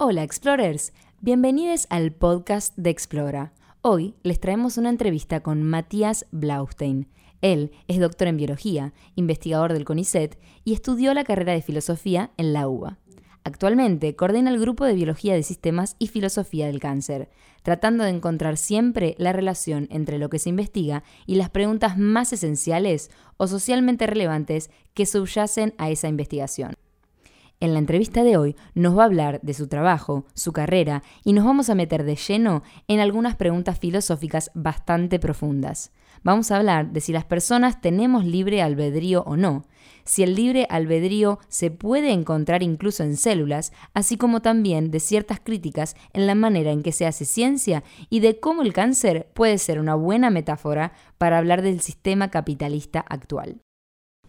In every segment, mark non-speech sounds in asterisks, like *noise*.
Hola Explorers, bienvenidos al podcast de Explora. Hoy les traemos una entrevista con Matías Blaustein. Él es doctor en biología, investigador del CONICET y estudió la carrera de filosofía en la UBA. Actualmente coordina el grupo de Biología de Sistemas y Filosofía del Cáncer, tratando de encontrar siempre la relación entre lo que se investiga y las preguntas más esenciales o socialmente relevantes que subyacen a esa investigación. En la entrevista de hoy nos va a hablar de su trabajo, su carrera y nos vamos a meter de lleno en algunas preguntas filosóficas bastante profundas. Vamos a hablar de si las personas tenemos libre albedrío o no, si el libre albedrío se puede encontrar incluso en células, así como también de ciertas críticas en la manera en que se hace ciencia y de cómo el cáncer puede ser una buena metáfora para hablar del sistema capitalista actual.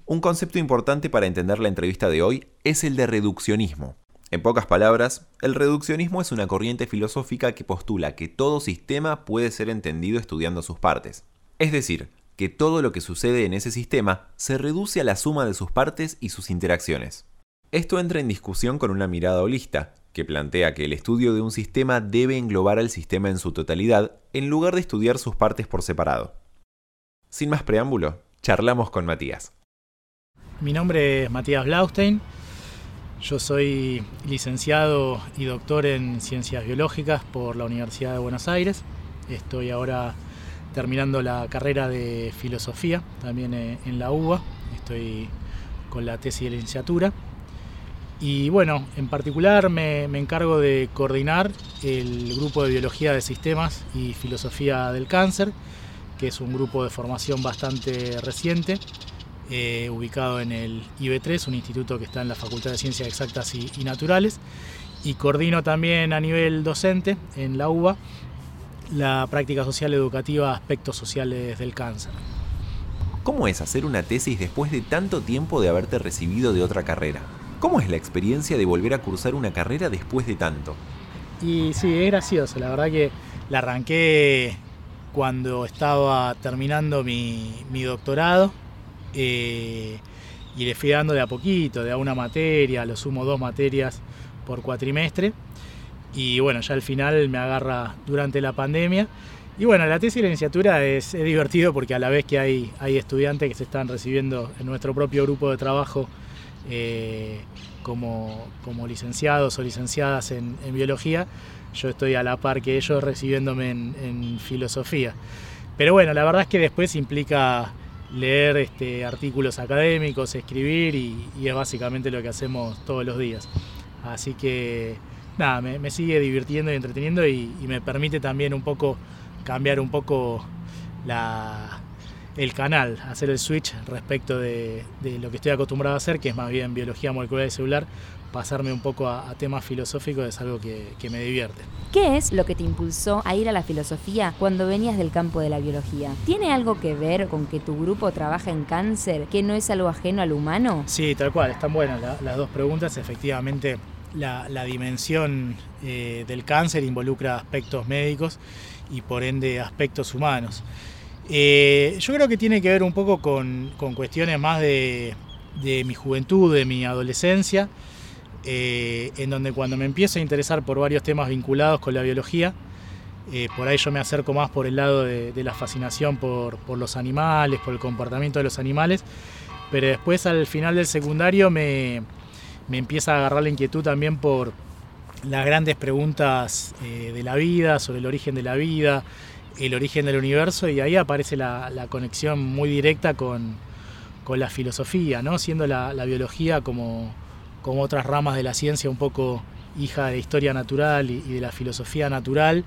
Un concepto importante para entender la entrevista de hoy es el de reduccionismo. En pocas palabras, el reduccionismo es una corriente filosófica que postula que todo sistema puede ser entendido estudiando sus partes. Es decir, que todo lo que sucede en ese sistema se reduce a la suma de sus partes y sus interacciones. Esto entra en discusión con una mirada holista, que plantea que el estudio de un sistema debe englobar al sistema en su totalidad en lugar de estudiar sus partes por separado. Sin más preámbulo, charlamos con Matías. Mi nombre es Matías Blaustein, yo soy licenciado y doctor en ciencias biológicas por la Universidad de Buenos Aires. Estoy ahora terminando la carrera de filosofía también eh, en la UBA. Estoy con la tesis de licenciatura. Y bueno, en particular me, encargo de coordinar el grupo de biología de sistemas y filosofía del cáncer, que es un grupo de formación bastante reciente, eh, ubicado en el IB3, un instituto que está en la Facultad de Ciencias Exactas y, y Naturales. Y coordino también a nivel docente en la UBA la práctica social educativa aspectos sociales del cáncer. ¿Cómo es hacer una tesis después de tanto tiempo de haberte recibido de otra carrera? ¿Cómo es la experiencia de volver a cursar una carrera después de tanto? Y sí, es gracioso, la verdad que la arranqué cuando estaba terminando mi, doctorado eh, y le fui dando de a poquito, de a una materia, lo sumo dos materias por cuatrimestre y bueno, ya al final me agarra durante la pandemia. Y bueno, la tesis y la licenciatura es, divertido porque a la vez que hay, hay estudiantes que se están recibiendo en nuestro propio grupo de trabajo eh, como, como, licenciados o licenciadas en, biología, yo estoy a la par que ellos recibiéndome en, filosofía. Pero bueno, la verdad es que después implica leer este, artículos académicos, escribir y, es básicamente lo que hacemos todos los días. Así que nada, me, sigue divirtiendo y entreteniendo y, me permite también un poco cambiar un poco el canal, hacer el switch respecto de, lo que estoy acostumbrado a hacer, que es más bien biología molecular y celular, pasarme un poco a, temas filosóficos es algo que, que, me divierte. ¿Qué es lo que te impulsó a ir a la filosofía cuando venías del campo de la biología? ¿Tiene algo que ver con que tu grupo trabaja en cáncer, que no es algo ajeno al humano? Sí, tal cual, están buenas las dos preguntas. Efectivamente, la, dimensión eh, del cáncer involucra aspectos médicos y por ende aspectos humanos. Eh, yo creo que tiene que ver un poco con, cuestiones más de, mi juventud, de mi adolescencia, eh, en donde cuando me empiezo a interesar por varios temas vinculados con la biología, por ahí yo me acerco más por el lado de, la fascinación por, los animales, por el comportamiento de los animales, pero después al final del secundario me, me empieza a agarrar la inquietud también por las grandes preguntas eh, de la vida, sobre el origen de la vida, el origen del universo, y ahí aparece la, conexión muy directa con, la filosofía, ¿no? siendo la, biología como, como, otras ramas de la ciencia un poco hija de historia natural y, de la filosofía natural.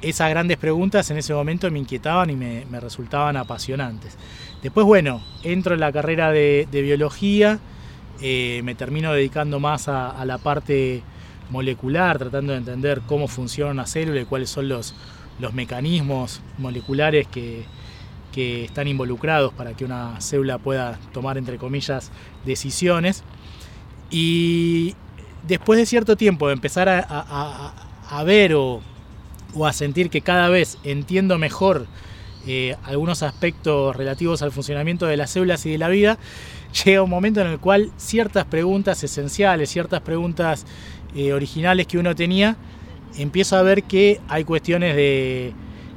Esas grandes preguntas en ese momento me inquietaban y me, resultaban apasionantes. Después, bueno, entro en la carrera de biología, eh, me termino dedicando más a, la parte molecular, tratando de entender cómo funciona una célula y cuáles son los, mecanismos moleculares que, están involucrados para que una célula pueda tomar, entre comillas, decisiones. Y después de cierto tiempo de empezar a, ver o, a sentir que cada vez entiendo mejor eh, algunos aspectos relativos al funcionamiento de las células y de la vida, *laughs* llega un momento en el cual ciertas preguntas esenciales, ciertas preguntas eh, originales que uno tenía, empiezo a ver que hay cuestiones de,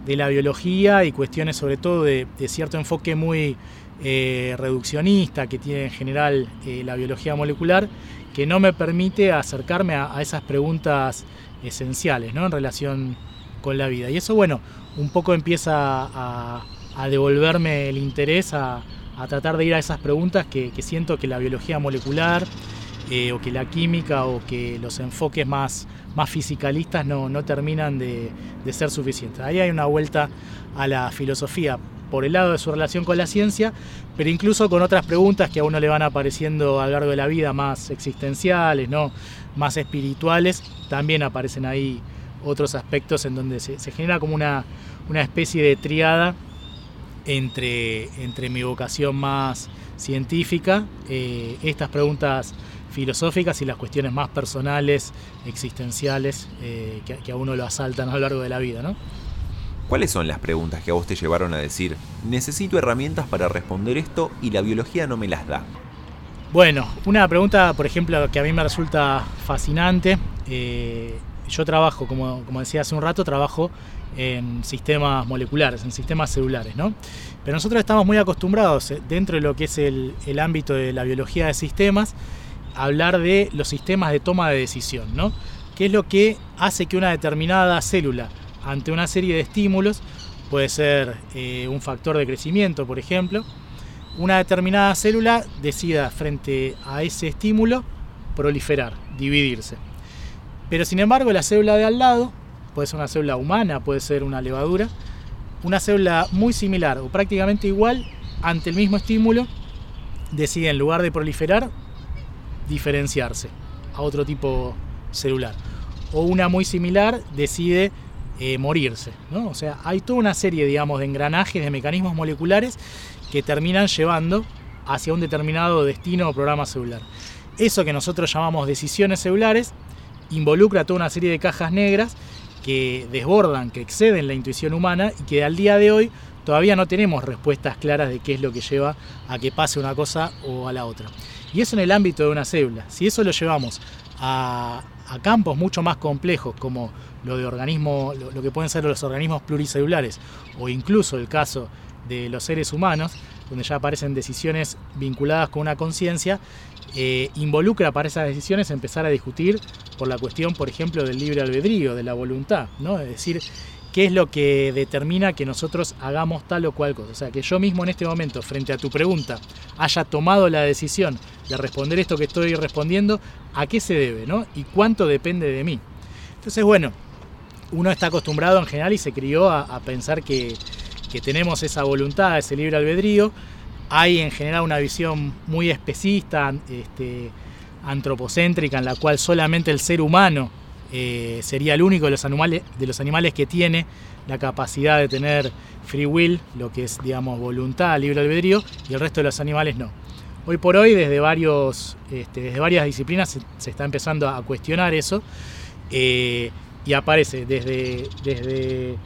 la biología y cuestiones sobre todo de, cierto enfoque muy eh, reduccionista que tiene en general eh, la biología molecular, que no me permite acercarme a, esas preguntas esenciales ¿no? en relación con la vida. Y eso, bueno, un poco empieza a, devolverme el interés a, tratar de ir a esas preguntas que, siento que la biología molecular eh, o que la química o que los enfoques más, más fisicalistas no, terminan de, de, ser suficientes. Ahí hay una vuelta a la filosofía por el lado de su relación con la ciencia, pero incluso con otras preguntas que a uno le van apareciendo a lo largo de la vida, más existenciales, ¿no? más espirituales, también aparecen ahí otros aspectos en donde se, genera como una, una, especie de triada entre, entre mi vocación más científica, eh, estas preguntas filosóficas y las cuestiones más personales, existenciales, eh, que, a uno lo asaltan a lo largo de la vida. ¿no? ¿Cuáles son las preguntas que a vos te llevaron a decir, necesito herramientas para responder esto y la biología no me las da? Bueno, una pregunta, por ejemplo, que a mí me resulta fascinante. Eh, yo trabajo, como, decía hace un rato, trabajo en sistemas moleculares, en sistemas celulares, ¿no? Pero nosotros estamos muy acostumbrados, eh, dentro de lo que es el, ámbito de la biología de sistemas, a hablar de los sistemas de toma de decisión, ¿no? ¿Qué es lo que hace que una determinada célula, ante una serie de estímulos, puede ser eh, un factor de crecimiento, por ejemplo, una determinada célula decida frente a ese estímulo proliferar, dividirse. Pero sin embargo la célula de al lado, puede ser una célula humana, puede ser una levadura, una célula muy similar o prácticamente igual ante el mismo estímulo, decide en lugar de proliferar, diferenciarse a otro tipo celular. O una muy similar decide eh, morirse. ¿no? O sea, hay toda una serie, digamos, de engranajes, de mecanismos moleculares que terminan llevando hacia un determinado destino o programa celular. Eso que nosotros llamamos decisiones celulares involucra toda una serie de cajas negras que desbordan, que exceden la intuición humana y que al día de hoy todavía no tenemos respuestas claras de qué es lo que lleva a que pase una cosa o a la otra. Y eso en el ámbito de una célula. Si eso lo llevamos a, campos mucho más complejos como lo de organismos, lo, que pueden ser los organismos pluricelulares o incluso el caso de los seres humanos, donde ya aparecen decisiones vinculadas con una conciencia, eh, involucra para esas decisiones empezar a discutir por la cuestión, por ejemplo, del libre albedrío, de la voluntad, ¿no? Es decir, qué es lo que determina que nosotros hagamos tal o cual cosa. O sea, que yo mismo en este momento, frente a tu pregunta, haya tomado la decisión de responder esto que estoy respondiendo, ¿a qué se debe, ¿no? Y cuánto depende de mí. Entonces, bueno, uno está acostumbrado en general y se crió a pensar que que tenemos esa voluntad, ese libre albedrío. Hay en general una visión muy especista, este, antropocéntrica, en la cual solamente el ser humano eh, sería el único de los, animales, que tiene la capacidad de tener free will, lo que es, digamos, voluntad, libre albedrío, y el resto de los animales no. Hoy por hoy, desde, varios, este, desde varias disciplinas se, está empezando a cuestionar eso, eh, y aparece desde, desde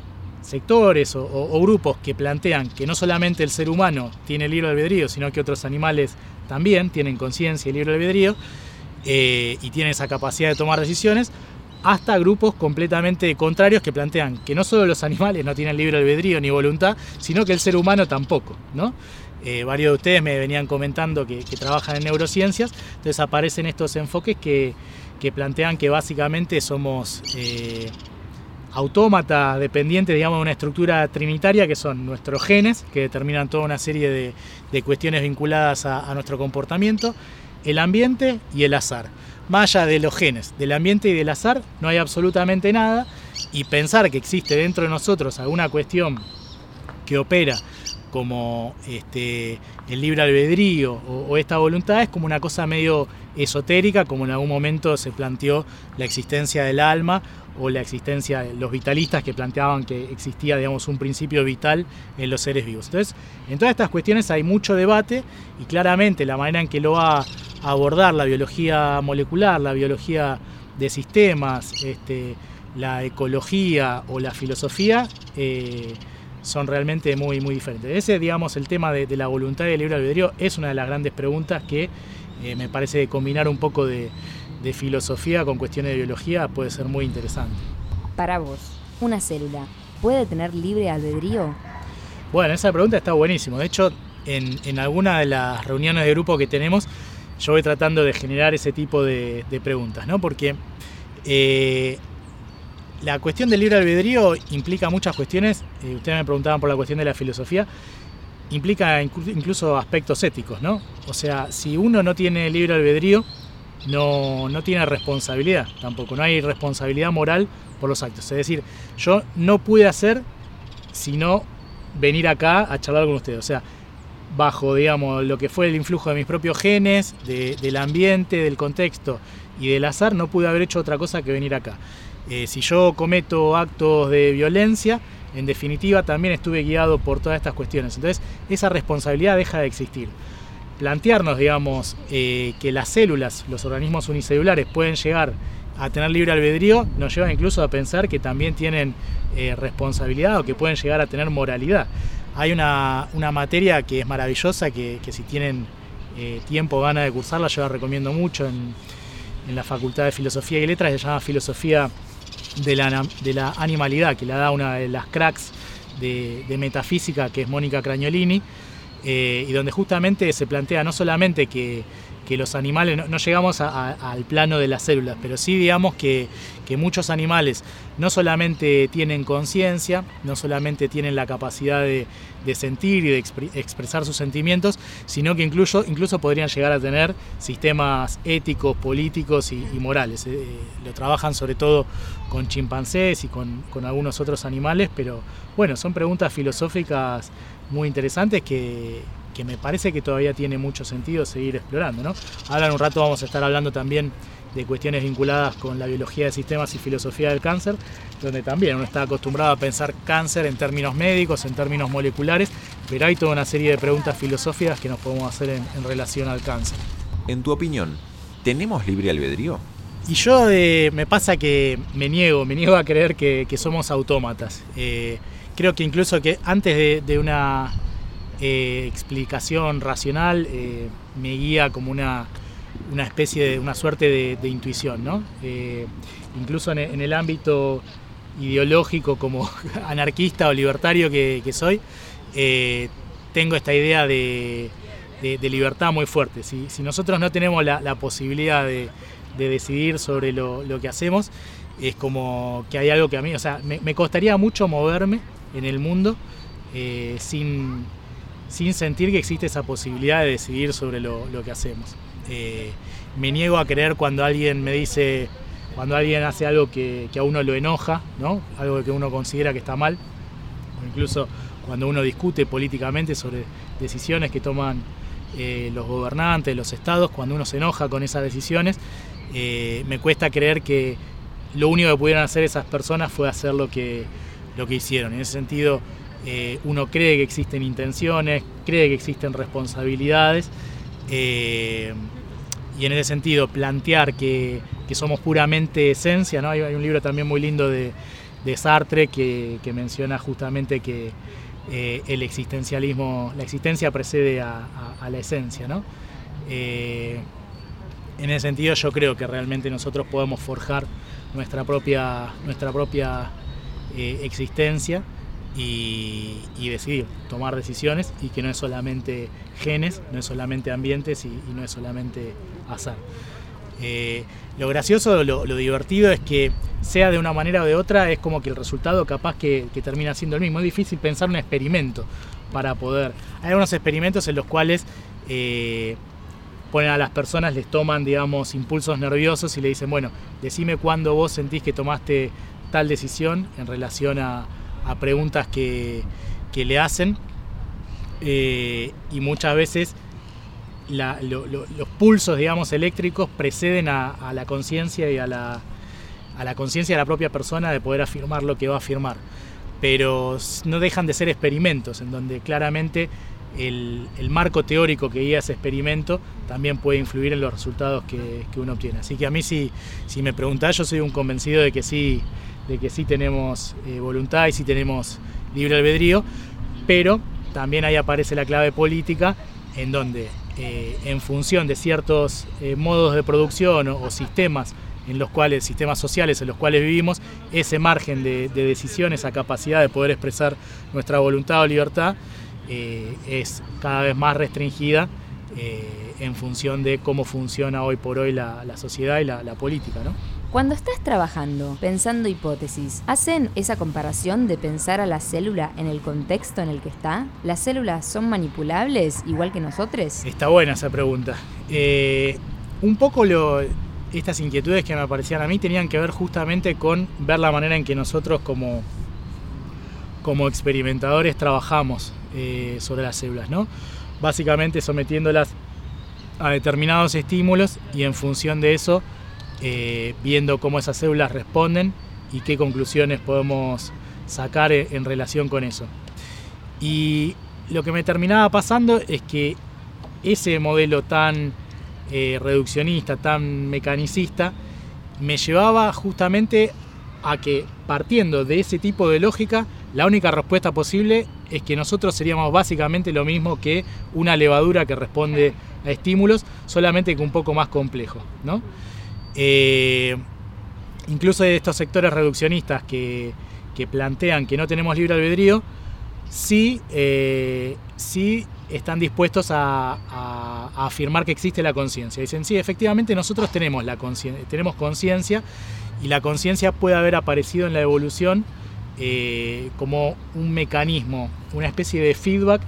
sectores o, grupos que plantean que no solamente el ser humano tiene libre albedrío, sino que otros animales también tienen conciencia y libre albedrío eh, y tienen esa capacidad de tomar decisiones, hasta grupos completamente contrarios que plantean que no solo los animales no tienen libre albedrío ni voluntad, sino que el ser humano tampoco. Eh, varios de ustedes me venían comentando que, trabajan en neurociencias, entonces aparecen estos enfoques que, plantean que básicamente somos... Eh, autómata dependiente, digamos, de una estructura trinitaria que son nuestros genes, que determinan toda una serie de, cuestiones vinculadas a, nuestro comportamiento, el ambiente y el azar. Más allá de los genes, del ambiente y del azar, no hay absolutamente nada y pensar que existe dentro de nosotros alguna cuestión que opera como este, el libre albedrío o, esta voluntad es como una cosa medio esotérica, como en algún momento se planteó la existencia del alma o la existencia de los vitalistas que planteaban que existía, digamos, un principio vital en los seres vivos. Entonces, en todas estas cuestiones hay mucho debate y claramente la manera en que lo va a abordar la biología molecular, la biología de sistemas, este, la ecología o la filosofía, eh, son realmente muy, muy diferentes. Ese, digamos, el tema de, la voluntad y el libre albedrío es una de las grandes preguntas que eh, me parece combinar un poco de, de filosofía con cuestiones de biología puede ser muy interesante. Para vos, ¿una célula puede tener libre albedrío? Bueno, esa pregunta está buenísima. De hecho, en, en alguna de las reuniones de grupo que tenemos, yo voy tratando de generar ese tipo de, preguntas, ¿no? Porque eh, la cuestión del libre albedrío implica muchas cuestiones. Eh, ustedes me preguntaban por la cuestión de la filosofía. Implica incluso aspectos éticos, ¿no? O sea, si uno no tiene libre albedrío, no, no tiene responsabilidad tampoco, no hay responsabilidad moral por los actos. Es decir, yo no pude hacer sino venir acá a charlar con ustedes. O sea, bajo, digamos, lo que fue el influjo de mis propios genes, del ambiente, del contexto y del azar, no pude haber hecho otra cosa que venir acá. Eh, si yo cometo actos de violencia, en definitiva también estuve guiado por todas estas cuestiones. Entonces, esa responsabilidad deja de existir plantearnos, digamos, eh, que las células, los organismos unicelulares pueden llegar a tener libre albedrío, nos lleva incluso a pensar que también tienen eh, responsabilidad o que pueden llegar a tener moralidad. Hay una, materia que es maravillosa, que, si tienen eh, tiempo o ganas de cursarla, yo la recomiendo mucho en, la Facultad de Filosofía y Letras, se llama Filosofía de la, de la Animalidad, que la da una de las cracks de, de metafísica, que es Mónica Cragnolini. Eh, y donde justamente se plantea no solamente que, los animales, no, llegamos al plano de las células, pero sí digamos que, muchos animales no solamente tienen conciencia, no solamente tienen la capacidad de, sentir y de expresar sus sentimientos, sino que incluso, incluso podrían llegar a tener sistemas éticos, políticos y, morales. Eh, lo trabajan sobre todo con chimpancés y con, con algunos otros animales, pero bueno, son preguntas filosóficas muy interesantes que, me parece que todavía tiene mucho sentido seguir explorando. ¿no? Ahora en un rato vamos a estar hablando también de cuestiones vinculadas con la biología de sistemas y filosofía del cáncer, donde también uno está acostumbrado a pensar cáncer en términos médicos, en términos moleculares, pero hay toda una serie de preguntas filosóficas que nos podemos hacer en, relación al cáncer. En tu opinión, ¿tenemos libre albedrío? Y yo me pasa que me niego, me niego a creer que, somos autómatas. Eh, creo que incluso que antes de, una eh, explicación racional eh, me guía como una, especie de una suerte de, intuición, ¿no? Eh, incluso en, el ámbito ideológico como *laughs* anarquista o libertario que, soy, tengo esta idea de, libertad muy fuerte. Si, nosotros no tenemos la, posibilidad de, decidir sobre lo, que hacemos, es como que hay algo que a mí, o sea, me costaría mucho moverme en el mundo eh, sin, sentir que existe esa posibilidad de decidir sobre lo, que hacemos. Eh, me niego a creer cuando alguien me dice, cuando alguien hace algo que, a uno lo enoja, ¿no? algo que uno considera que está mal, o incluso cuando uno discute políticamente sobre decisiones que toman eh, los gobernantes, los estados, cuando uno se enoja con esas decisiones, me cuesta creer que lo único que pudieran hacer esas personas fue hacer lo que, lo que hicieron. En ese sentido, eh, uno cree que existen intenciones, cree que existen responsabilidades, eh, y en ese sentido plantear que, somos puramente esencia, ¿no? hay, un libro también muy lindo de, Sartre que, menciona justamente que eh, el existencialismo, la existencia precede a, la esencia. en ese sentido yo creo que realmente nosotros podemos forjar nuestra propia, nuestra propia existencia y, decidir, tomar decisiones y que no es solamente genes, no es solamente ambientes y, no es solamente azar. Eh, lo gracioso, lo, divertido es que sea de una manera o de otra, es como que el resultado capaz que, termina siendo el mismo. Es difícil pensar un experimento para poder... Hay algunos experimentos en los cuales eh, ponen a las personas, les toman, digamos, impulsos nerviosos y le dicen, bueno, decime cuándo vos sentís que tomaste tal decisión en relación a, preguntas que, le hacen eh, y muchas veces los pulsos, digamos, eléctricos preceden a, la conciencia y a la, a la conciencia de la propia persona de poder afirmar lo que va a afirmar. Pero no dejan de ser experimentos, en donde claramente el, marco teórico que guía ese experimento también puede influir en los resultados que, uno obtiene. Así que a mí si, si me preguntás, yo soy un convencido de que sí de que sí tenemos eh, voluntad y sí tenemos libre albedrío, pero también ahí aparece la clave política en donde eh, en función de ciertos eh, modos de producción o, sistemas en los cuales, sistemas sociales en los cuales vivimos, ese margen de, decisión, esa capacidad de poder expresar nuestra voluntad o libertad es cada vez más restringida en función de cómo funciona hoy por hoy la, sociedad y la, la política. ¿no? Cuando estás trabajando, pensando hipótesis, ¿hacen esa comparación de pensar a la célula en el contexto en el que está? ¿Las células son manipulables igual que nosotros? Está buena esa pregunta. Eh, un poco lo, estas inquietudes que me aparecían a mí tenían que ver justamente con ver la manera en que nosotros como, como experimentadores trabajamos eh, sobre las células, ¿no? Básicamente sometiéndolas a determinados estímulos y en función de eso eh, viendo cómo esas células responden y qué conclusiones podemos sacar e, en relación con eso. Y lo que me terminaba pasando es que ese modelo tan eh, reduccionista, tan mecanicista, me llevaba justamente a que partiendo de ese tipo de lógica, la única respuesta posible es que nosotros seríamos básicamente lo mismo que una levadura que responde a estímulos, solamente que un poco más complejo. ¿no? Eh, incluso de estos sectores reduccionistas que, plantean que no tenemos libre albedrío, sí, eh, sí están dispuestos a, afirmar que existe la conciencia. Dicen, sí, efectivamente nosotros tenemos conciencia y la conciencia puede haber aparecido en la evolución eh, como un mecanismo, una especie de feedback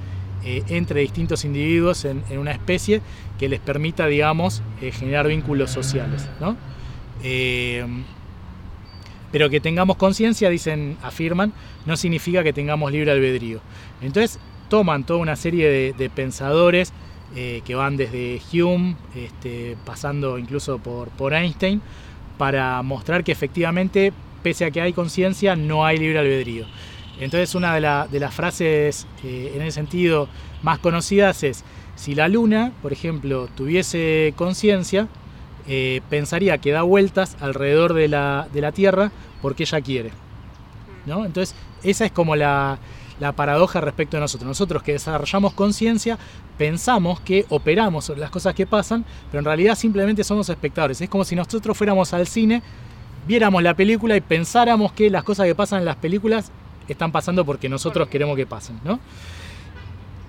entre distintos individuos en, una especie que les permita, digamos, eh, generar vínculos sociales. ¿no? Eh, pero que tengamos conciencia, dicen, afirman, no significa que tengamos libre albedrío. Entonces toman toda una serie de, pensadores eh, que van desde Hume, este, pasando incluso por, Einstein, para mostrar que efectivamente, pese a que hay conciencia, no hay libre albedrío. Entonces una de, de las frases en ese sentido más conocidas es, si la Luna, por ejemplo, tuviese conciencia, eh, pensaría que da vueltas alrededor de la, Tierra porque ella quiere. ¿no? Entonces, esa es como la, paradoja respecto a nosotros. Nosotros que desarrollamos conciencia, pensamos que operamos sobre las cosas que pasan, pero en realidad simplemente somos espectadores. Es como si nosotros fuéramos al cine, viéramos la película y pensáramos que las cosas que pasan en las películas están pasando porque nosotros queremos que pasen. ¿no?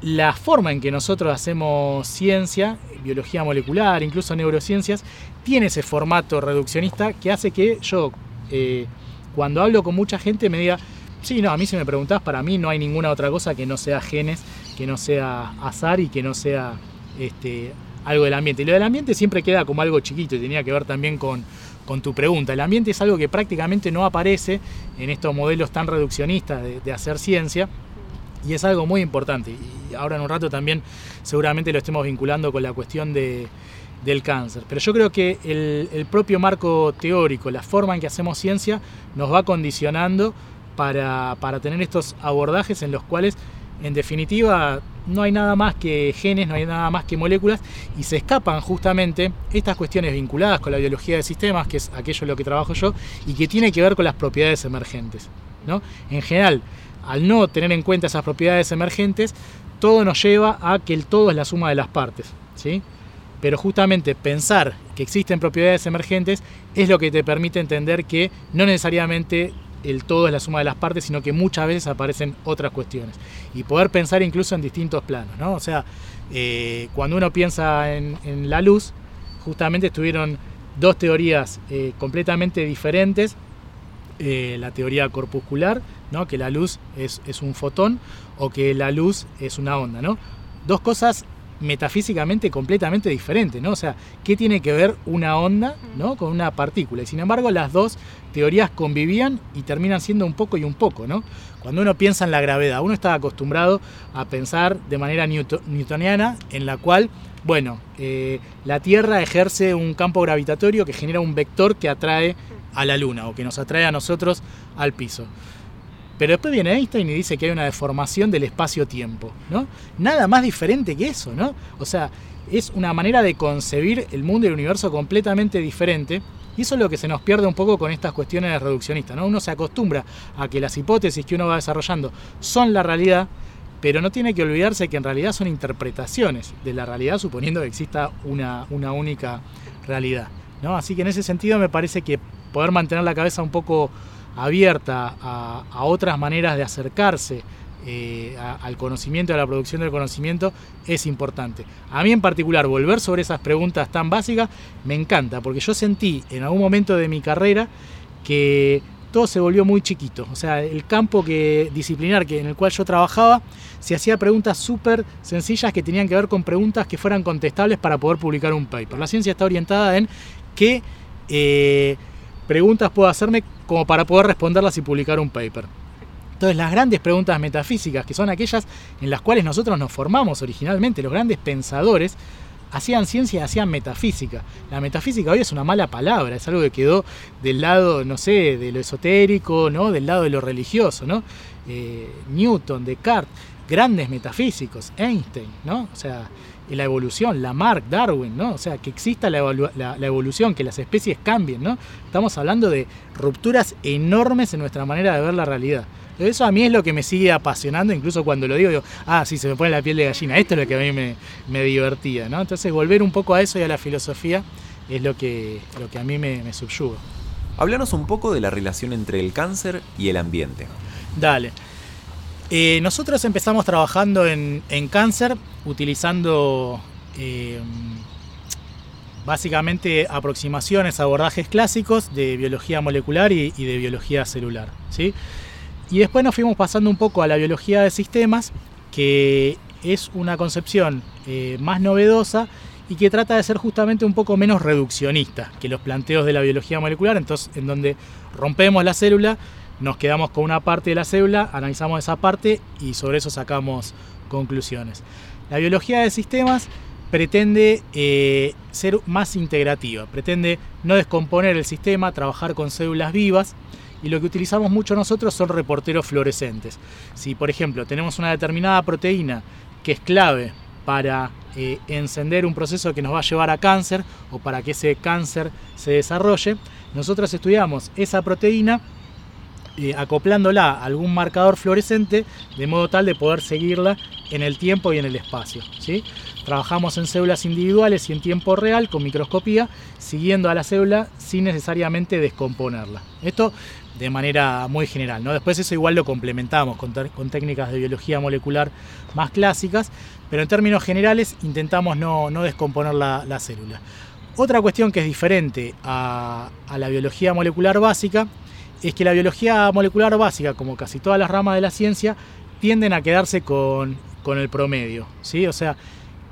La forma en que nosotros hacemos ciencia, biología molecular, incluso neurociencias, tiene ese formato reduccionista que hace que yo, eh, cuando hablo con mucha gente, me diga, sí, no, a mí si me preguntás, para mí no hay ninguna otra cosa que no sea genes, que no sea azar y que no sea este, algo del ambiente. Y lo del ambiente siempre queda como algo chiquito y tenía que ver también con, tu pregunta. El ambiente es algo que prácticamente no aparece en estos modelos tan reduccionistas de hacer ciencia y es algo muy importante. Y ahora en un rato también seguramente lo estemos vinculando con la cuestión de, del cáncer. Pero yo creo que el, propio marco teórico, la forma en que hacemos ciencia, nos va condicionando para, tener estos abordajes en los cuales, en definitiva, no hay nada más que genes, no hay nada más que moléculas, y se escapan justamente estas cuestiones vinculadas con la biología de sistemas, que es aquello en lo que trabajo yo, y que tiene que ver con las propiedades emergentes. ¿no? En general, al no tener en cuenta esas propiedades emergentes, todo nos lleva a que el todo es la suma de las partes. ¿sí? Pero justamente pensar que existen propiedades emergentes es lo que te permite entender que no necesariamente el todo es la suma de las partes, sino que muchas veces aparecen otras cuestiones. Y poder pensar incluso en distintos planos. ¿no? O sea, eh, cuando uno piensa en, la luz, justamente estuvieron dos teorías eh, completamente diferentes. Eh, la teoría corpuscular ¿no? que la luz es, un fotón o que la luz es una onda. ¿no? Dos cosas metafísicamente completamente diferentes, ¿no? O sea, ¿qué tiene que ver una onda ¿no? con una partícula? Y sin embargo, las dos teorías convivían y terminan siendo un poco y un poco, ¿no? Cuando uno piensa en la gravedad, uno está acostumbrado a pensar de manera newtoniana, en la cual, bueno, eh, la Tierra ejerce un campo gravitatorio que genera un vector que atrae a la Luna o que nos atrae a nosotros al piso. Pero después viene Einstein y dice que hay una deformación del espacio-tiempo, ¿no? Nada más diferente que eso, ¿no? O sea, es una manera de concebir el mundo y el universo completamente diferente. Y eso es lo que se nos pierde un poco con estas cuestiones reduccionistas, ¿no? Uno se acostumbra a que las hipótesis que uno va desarrollando son la realidad, pero no tiene que olvidarse que en realidad son interpretaciones de la realidad, suponiendo que exista una, una única realidad. ¿no? Así que en ese sentido me parece que poder mantener la cabeza un poco abierta a, otras maneras de acercarse eh, al conocimiento, a la producción del conocimiento, es importante. A mí en particular, volver sobre esas preguntas tan básicas me encanta, porque yo sentí en algún momento de mi carrera que todo se volvió muy chiquito. O sea, el campo que, disciplinar que, en el cual yo trabajaba se hacía preguntas súper sencillas que tenían que ver con preguntas que fueran contestables para poder publicar un paper. La ciencia está orientada en qué eh, preguntas puedo hacerme como para poder responderlas y publicar un paper. Entonces las grandes preguntas metafísicas, que son aquellas en las cuales nosotros nos formamos originalmente, los grandes pensadores, hacían ciencia, hacían metafísica. La metafísica hoy es una mala palabra, es algo que quedó del lado, no sé, de lo esotérico, ¿no? del lado de lo religioso, ¿no? Eh, Newton, Descartes, grandes metafísicos, Einstein, ¿no? O sea, la evolución, Lamarck, Darwin, ¿no? O sea, que exista la, la, evolución, que las especies cambien, ¿no? Estamos hablando de rupturas enormes en nuestra manera de ver la realidad. Eso a mí es lo que me sigue apasionando, incluso cuando lo digo, digo, ah, sí, se me pone la piel de gallina, esto es lo que a mí me, divertía, ¿no? Entonces volver un poco a eso y a la filosofía es lo que, lo que a mí me, me subyuga. Háblanos un poco de la relación entre el cáncer y el ambiente. Dale. Eh, nosotros empezamos trabajando en, cáncer utilizando eh, básicamente aproximaciones, abordajes clásicos de biología molecular y, de biología celular. ¿sí? Y después nos fuimos pasando un poco a la biología de sistemas, que es una concepción eh, más novedosa y que trata de ser justamente un poco menos reduccionista que los planteos de la biología molecular, entonces en donde rompemos la célula, nos quedamos con una parte de la célula, analizamos esa parte y sobre eso sacamos conclusiones. La biología de sistemas pretende eh, ser más integrativa, pretende no descomponer el sistema, trabajar con células vivas, y lo que utilizamos mucho nosotros son reporteros fluorescentes. Si por ejemplo tenemos una determinada proteína que es clave para eh, encender un proceso que nos va a llevar a cáncer o para que ese cáncer se desarrolle, nosotros estudiamos esa proteína eh, acoplándola a algún marcador fluorescente de modo tal de poder seguirla en el tiempo y en el espacio. ¿sí? Trabajamos en células individuales y en tiempo real con microscopía, siguiendo a la célula sin necesariamente descomponerla. Esto de manera muy general. ¿no? Después eso igual lo complementamos con, técnicas de biología molecular más clásicas, pero en términos generales intentamos no, descomponer la, célula. Otra cuestión que es diferente a, la biología molecular básica es que la biología molecular básica, como casi todas las ramas de la ciencia, tienden a quedarse con, con el promedio. ¿sí? O sea,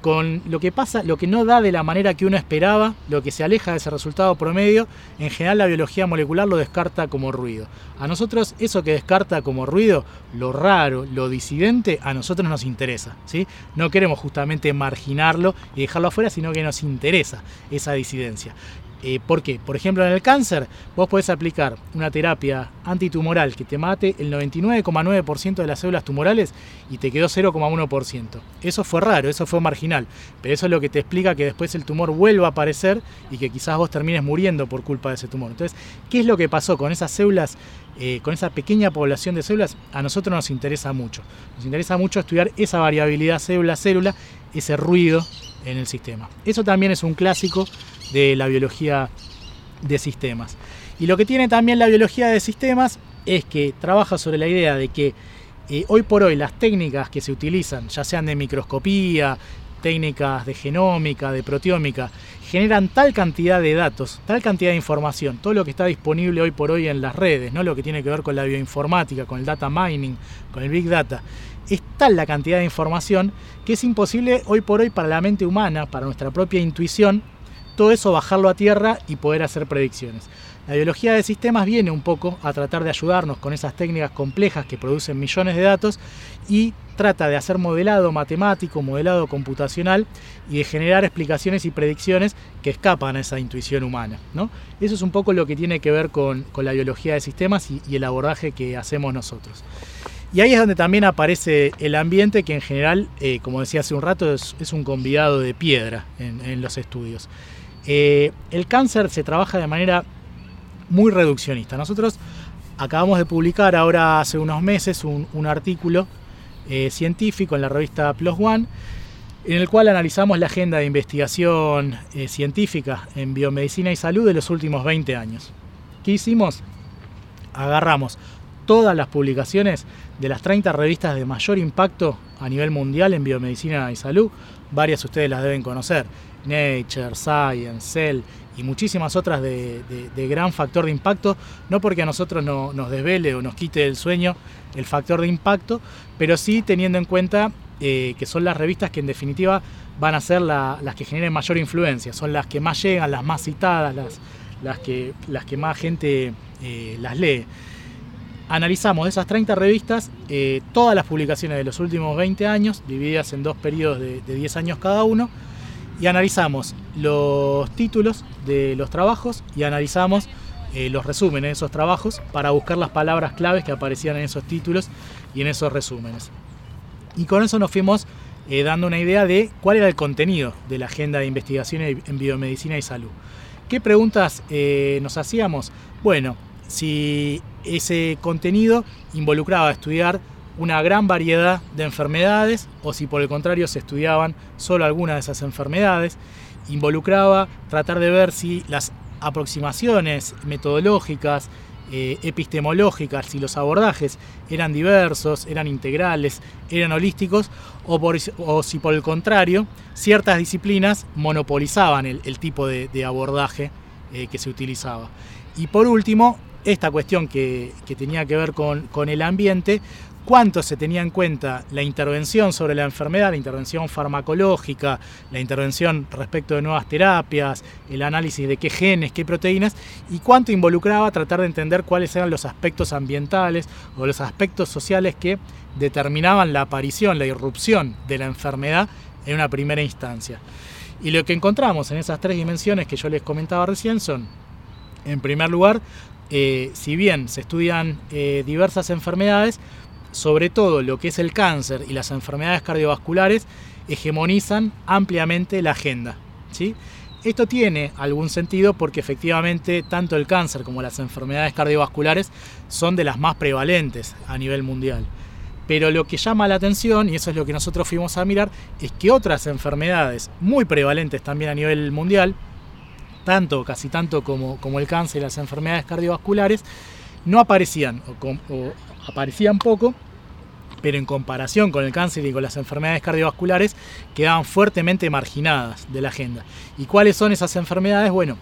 con lo que pasa, lo que no da de la manera que uno esperaba, lo que se aleja de ese resultado promedio, en general la biología molecular lo descarta como ruido. A nosotros eso que descarta como ruido, lo raro, lo disidente, a nosotros nos interesa. ¿sí? No queremos justamente marginarlo y dejarlo afuera, sino que nos interesa esa disidencia. Eh, ¿Por qué? Por ejemplo, en el cáncer, vos podés aplicar una terapia antitumoral que te mate el 99,9% de las células tumorales y te quedó 0,1%. Eso fue raro, eso fue marginal, pero eso es lo que te explica que después el tumor vuelva a aparecer y que quizás vos termines muriendo por culpa de ese tumor. Entonces, ¿qué es lo que pasó con esas células, eh, con esa pequeña población de células? A nosotros nos interesa mucho. Nos interesa mucho estudiar esa variabilidad célula a célula, ese ruido en el sistema. Eso también es un clásico de la biología de sistemas. Y lo que tiene también la biología de sistemas es que trabaja sobre la idea de que eh, hoy por hoy las técnicas que se utilizan, ya sean de microscopía, técnicas de genómica, de proteómica, generan tal cantidad de datos, tal cantidad de información, todo lo que está disponible hoy por hoy en las redes, ¿no? lo que tiene que ver con la bioinformática, con el data mining, con el big data, es tal la cantidad de información que es imposible hoy por hoy para la mente humana, para nuestra propia intuición, todo eso bajarlo a tierra y poder hacer predicciones. La biología de sistemas viene un poco a tratar de ayudarnos con esas técnicas complejas que producen millones de datos y trata de hacer modelado matemático, modelado computacional y de generar explicaciones y predicciones que escapan a esa intuición humana. ¿no? Eso es un poco lo que tiene que ver con, la biología de sistemas y, el abordaje que hacemos nosotros. Y ahí es donde también aparece el ambiente que en general, eh, como decía hace un rato, es, un convidado de piedra en los estudios. Eh, el cáncer se trabaja de manera muy reduccionista. Nosotros acabamos de publicar ahora hace unos meses un, artículo eh, científico en la revista Plus One, en el cual analizamos la agenda de investigación científica en biomedicina y salud de los últimos 20 años. ¿Qué hicimos? Agarramos todas las publicaciones de las 30 revistas de mayor impacto a nivel mundial en biomedicina y salud. Varias ustedes las deben conocer. Nature, Science, Cell y muchísimas otras de, gran factor de impacto, no porque a nosotros no, nos desvele o nos quite el sueño el factor de impacto, pero sí teniendo en cuenta eh, que son las revistas que en definitiva van a ser las que generen mayor influencia, son las que más llegan, las más citadas, las, que más gente eh, las lee. Analizamos de esas 30 revistas eh, todas las publicaciones de los últimos 20 años, divididas en dos periodos de, de 10 años cada uno, y analizamos los títulos de los trabajos y analizamos eh, los resúmenes de esos trabajos para buscar las palabras claves que aparecían en esos títulos y en esos resúmenes. Y con eso nos fuimos eh, dando una idea de cuál era el contenido de la agenda de investigación en biomedicina y salud. ¿Qué preguntas nos hacíamos? Bueno, si ese contenido involucraba estudiar una gran variedad de enfermedades o si por el contrario se estudiaban solo algunas de esas enfermedades. Involucraba tratar de ver si las aproximaciones metodológicas, eh, epistemológicas, si los abordajes eran diversos, eran integrales, eran holísticos, o, si por el contrario ciertas disciplinas monopolizaban el, tipo de, abordaje eh, que se utilizaba. Y por último, esta cuestión que, tenía que ver con, con el ambiente cuánto se tenía en cuenta la intervención sobre la enfermedad, la intervención farmacológica, la intervención respecto de nuevas terapias, el análisis de qué genes, qué proteínas, y cuánto involucraba tratar de entender cuáles eran los aspectos ambientales o los aspectos sociales que determinaban la aparición, la irrupción de la enfermedad en una primera instancia. Y lo que encontramos en esas tres dimensiones que yo les comentaba recién son, en primer lugar, eh, si bien se estudian eh, diversas enfermedades, sobre todo lo que es el cáncer y las enfermedades cardiovasculares, hegemonizan ampliamente la agenda. ¿sí? Esto tiene algún sentido porque efectivamente tanto el cáncer como las enfermedades cardiovasculares son de las más prevalentes a nivel mundial. Pero lo que llama la atención, y eso es lo que nosotros fuimos a mirar, es que otras enfermedades muy prevalentes también a nivel mundial, tanto, casi tanto como, como el cáncer y las enfermedades cardiovasculares, no aparecían o aparecían poco pero en comparación con el cáncer y con las enfermedades cardiovasculares quedaban fuertemente marginadas de la agenda. ¿Y cuáles son esas enfermedades? Bueno,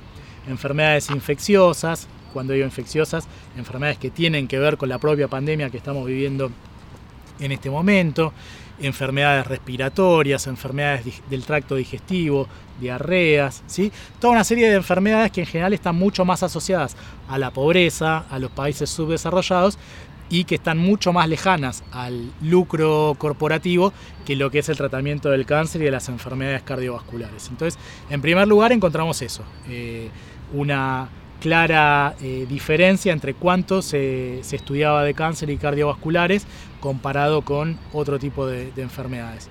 enfermedades infecciosas, cuando digo infecciosas, enfermedades que tienen que ver con la propia pandemia que estamos viviendo en este momento, enfermedades respiratorias, enfermedades del tracto digestivo, diarreas, ¿sí? toda una serie de enfermedades que en general están mucho más asociadas a la pobreza, a los países subdesarrollados, y que están mucho más lejanas al lucro corporativo que lo que es el tratamiento del cáncer y de las enfermedades cardiovasculares. Entonces, en primer lugar encontramos eso, eh, una clara eh, diferencia entre cuánto se, estudiaba de cáncer y cardiovasculares comparado con otro tipo de, enfermedades.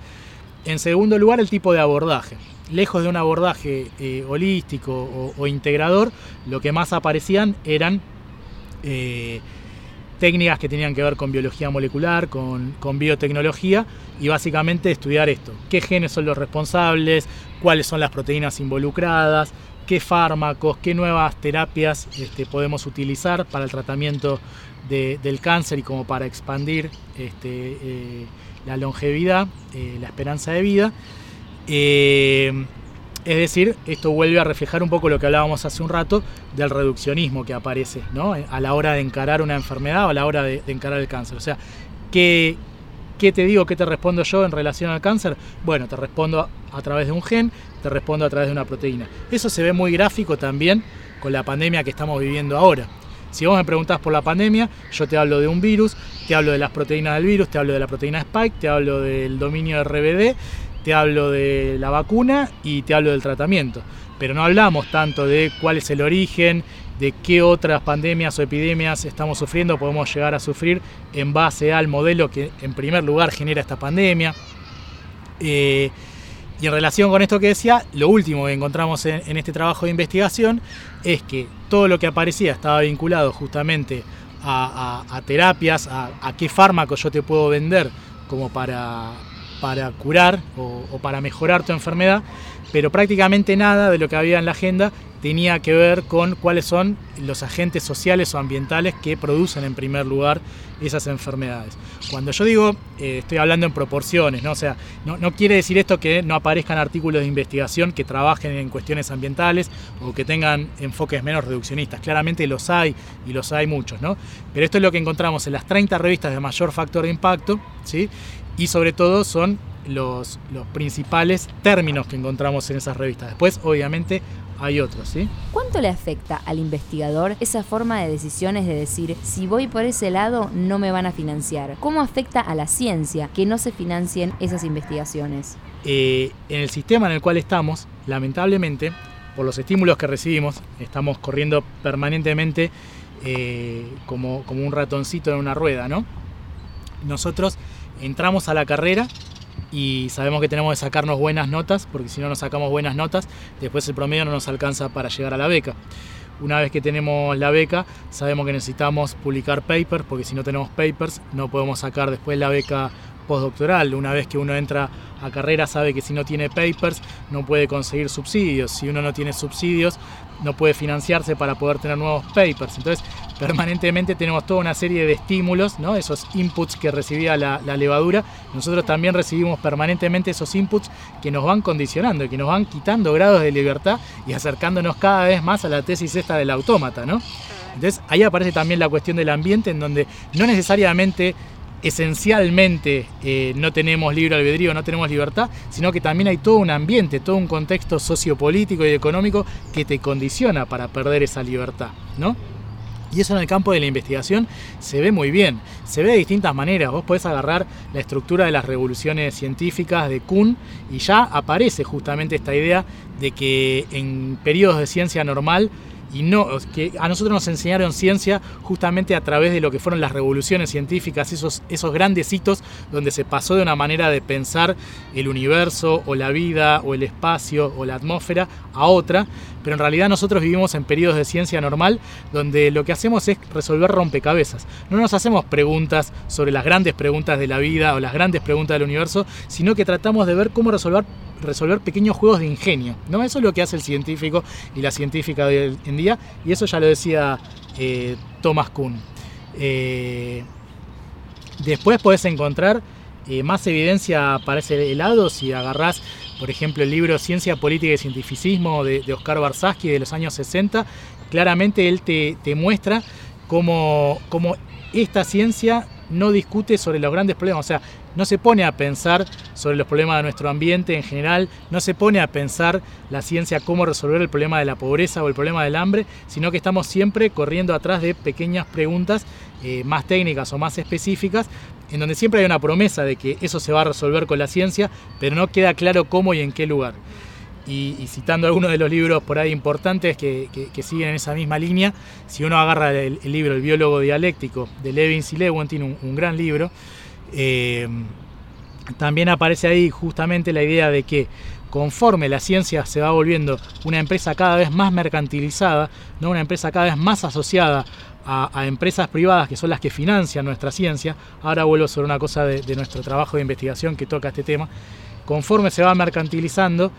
En segundo lugar, el tipo de abordaje. Lejos de un abordaje eh, holístico o, integrador, lo que más aparecían eran técnicas que tenían que ver con biología molecular, con, biotecnología y básicamente estudiar esto, qué genes son los responsables, cuáles son las proteínas involucradas, qué fármacos, qué nuevas terapias este, podemos utilizar para el tratamiento del cáncer y como para expandir este, eh, la longevidad, eh, la esperanza de vida. Eh, es decir, esto vuelve a reflejar un poco lo que hablábamos hace un rato del reduccionismo que aparece ¿no? a la hora de encarar una enfermedad o a la hora de, encarar el cáncer. O sea, ¿qué, ¿qué, te digo, qué te respondo yo en relación al cáncer? Bueno, te respondo a, través de un gen, te respondo a través de una proteína. Eso se ve muy gráfico también con la pandemia que estamos viviendo ahora. Si vos me preguntás por la pandemia, yo te hablo de un virus, te hablo de las proteínas del virus, te hablo de la proteína Spike, te hablo del dominio RBD te hablo de la vacuna y te hablo del tratamiento. Pero no hablamos tanto de cuál es el origen, de qué otras pandemias o epidemias estamos sufriendo, podemos llegar a sufrir en base al modelo que en primer lugar genera esta pandemia. Eh, y en relación con esto que decía, lo último que encontramos en, este trabajo de investigación es que todo lo que aparecía estaba vinculado justamente a, terapias, a, qué fármaco yo te puedo vender como para, para curar o, para mejorar tu enfermedad, pero prácticamente nada de lo que había en la agenda tenía que ver con cuáles son los agentes sociales o ambientales que producen en primer lugar esas enfermedades. Cuando yo digo, eh, estoy hablando en proporciones, ¿no? O sea, no, no, quiere decir esto que no aparezcan artículos de investigación que trabajen en cuestiones ambientales o que tengan enfoques menos reduccionistas. Claramente los hay y los hay muchos, ¿no? Pero esto es lo que encontramos en las 30 revistas de mayor factor de impacto, ¿sí? Y sobre todo son los, los principales términos que encontramos en esas revistas. Después, obviamente, hay otros, ¿sí? ¿Cuánto le afecta al investigador esa forma de decisiones de decir, si voy por ese lado, no me van a financiar? ¿Cómo afecta a la ciencia que no se financien esas investigaciones? Eh, en el sistema en el cual estamos, lamentablemente, por los estímulos que recibimos, estamos corriendo permanentemente eh, como, como un ratoncito en una rueda, ¿no? Nosotros entramos a la carrera y sabemos que tenemos que sacarnos buenas notas, porque si no nos sacamos buenas notas, después el promedio no nos alcanza para llegar a la beca. Una vez que tenemos la beca, sabemos que necesitamos publicar papers, porque si no tenemos papers, no podemos sacar después la beca postdoctoral. Una vez que uno entra a carrera, sabe que si no tiene papers, no puede conseguir subsidios. Si uno no tiene subsidios, no puede financiarse para poder tener nuevos papers. Entonces, permanentemente tenemos toda una serie de estímulos, ¿no? esos inputs que recibía la, levadura. Nosotros también recibimos permanentemente esos inputs que nos van condicionando, que nos van quitando grados de libertad y acercándonos cada vez más a la tesis esta del autómata. ¿no? Entonces, ahí aparece también la cuestión del ambiente, en donde no necesariamente esencialmente eh, no tenemos libre albedrío, no tenemos libertad, sino que también hay todo un ambiente, todo un contexto sociopolítico y económico que te condiciona para perder esa libertad, ¿no? Y eso en el campo de la investigación se ve muy bien, se ve de distintas maneras. Vos podés agarrar la estructura de las revoluciones científicas de Kuhn y ya aparece justamente esta idea de que en periodos de ciencia normal y no que a nosotros nos enseñaron ciencia justamente a través de lo que fueron las revoluciones científicas, esos, esos grandes hitos donde se pasó de una manera de pensar el universo o la vida o el espacio o la atmósfera a otra, pero en realidad nosotros vivimos en periodos de ciencia normal donde lo que hacemos es resolver rompecabezas. No nos hacemos preguntas sobre las grandes preguntas de la vida o las grandes preguntas del universo, sino que tratamos de ver cómo resolver resolver pequeños juegos de ingenio. ¿no? Eso es lo que hace el científico y la científica de hoy en día, y eso ya lo decía eh, Thomas Kuhn. Eh, después podés encontrar eh, más evidencia para ese lado si agarrás, por ejemplo, el libro Ciencia, Política y Cientificismo de, Oscar Barsaski de los años 60. Claramente él te, muestra cómo, cómo esta ciencia no discute sobre los grandes problemas. O sea, no se pone a pensar sobre los problemas de nuestro ambiente en general, no se pone a pensar la ciencia cómo resolver el problema de la pobreza o el problema del hambre, sino que estamos siempre corriendo atrás de pequeñas preguntas eh, más técnicas o más específicas, en donde siempre hay una promesa de que eso se va a resolver con la ciencia, pero no queda claro cómo y en qué lugar. Y, citando algunos de los libros por ahí importantes que, siguen en esa misma línea, si uno agarra el, libro El biólogo dialéctico de Levin y un, un gran libro, eh, también aparece ahí justamente la idea de que conforme la ciencia se va volviendo una empresa cada vez más mercantilizada, ¿no? una empresa cada vez más asociada a, empresas privadas que son las que financian nuestra ciencia, ahora vuelvo sobre una cosa de, nuestro trabajo de investigación que toca este tema, conforme se va mercantilizando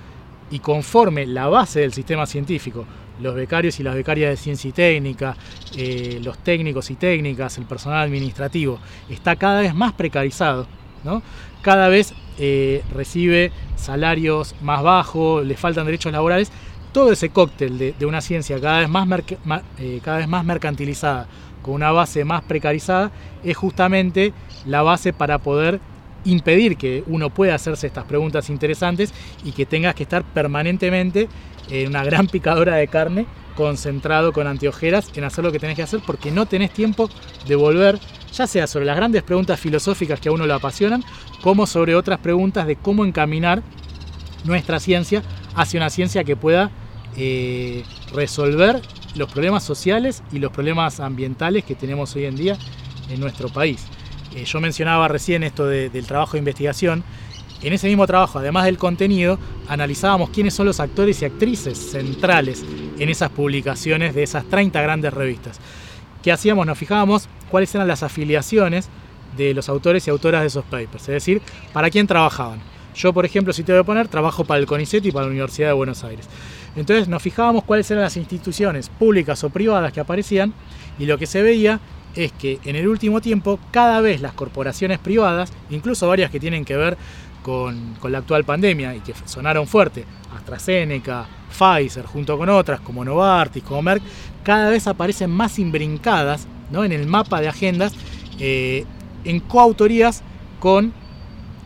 y conforme la base del sistema científico los becarios y las becarias de ciencia y técnica, eh, los técnicos y técnicas, el personal administrativo, está cada vez más precarizado, ¿no? cada vez eh, recibe salarios más bajos, le faltan derechos laborales, todo ese cóctel de, una ciencia cada vez más, eh, cada vez más mercantilizada, con una base más precarizada, es justamente la base para poder impedir que uno pueda hacerse estas preguntas interesantes y que tengas que estar permanentemente en una gran picadora de carne concentrado con anteojeras en hacer lo que tenés que hacer porque no tenés tiempo de volver, ya sea sobre las grandes preguntas filosóficas que a uno lo apasionan, como sobre otras preguntas de cómo encaminar nuestra ciencia hacia una ciencia que pueda eh, resolver los problemas sociales y los problemas ambientales que tenemos hoy en día en nuestro país. Eh, yo mencionaba recién esto del trabajo de investigación en ese mismo trabajo, además del contenido, analizábamos quiénes son los actores y actrices centrales en esas publicaciones de esas 30 grandes revistas. ¿Qué hacíamos? Nos fijábamos cuáles eran las afiliaciones de los autores y autoras de esos papers, es decir, para quién trabajaban. Yo, por ejemplo, si te voy a poner, trabajo para el CONICET y para la Universidad de Buenos Aires. Entonces nos fijábamos cuáles eran las instituciones públicas o privadas que aparecían y lo que se veía es que en el último tiempo cada vez las corporaciones privadas, incluso varias que tienen que ver con, la actual pandemia y que sonaron fuerte, AstraZeneca, Pfizer, junto con otras como Novartis, como Merck, cada vez aparecen más imbrincadas ¿no? en el mapa de agendas eh, en coautorías con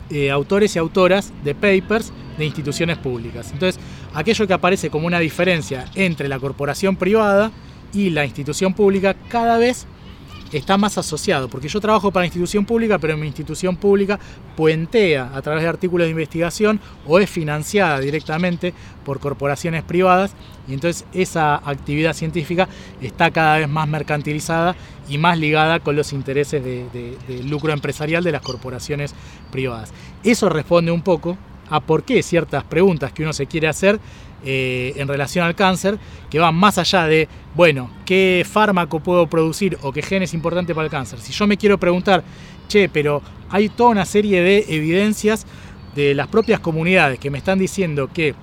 eh, autores y autoras de papers de instituciones públicas. Entonces, aquello que aparece como una diferencia entre la corporación privada y la institución pública cada vez está más asociado, porque yo trabajo para institución pública, pero mi institución pública puentea a través de artículos de investigación o es financiada directamente por corporaciones privadas y entonces esa actividad científica está cada vez más mercantilizada y más ligada con los intereses de, lucro empresarial de las corporaciones privadas. Eso responde un poco a por qué ciertas preguntas que uno se quiere hacer eh, en relación al cáncer, que van más allá de, bueno, ¿qué fármaco puedo producir o qué gen es importante para el cáncer? Si yo me quiero preguntar, che, pero hay toda una serie de evidencias de las propias comunidades que me están diciendo que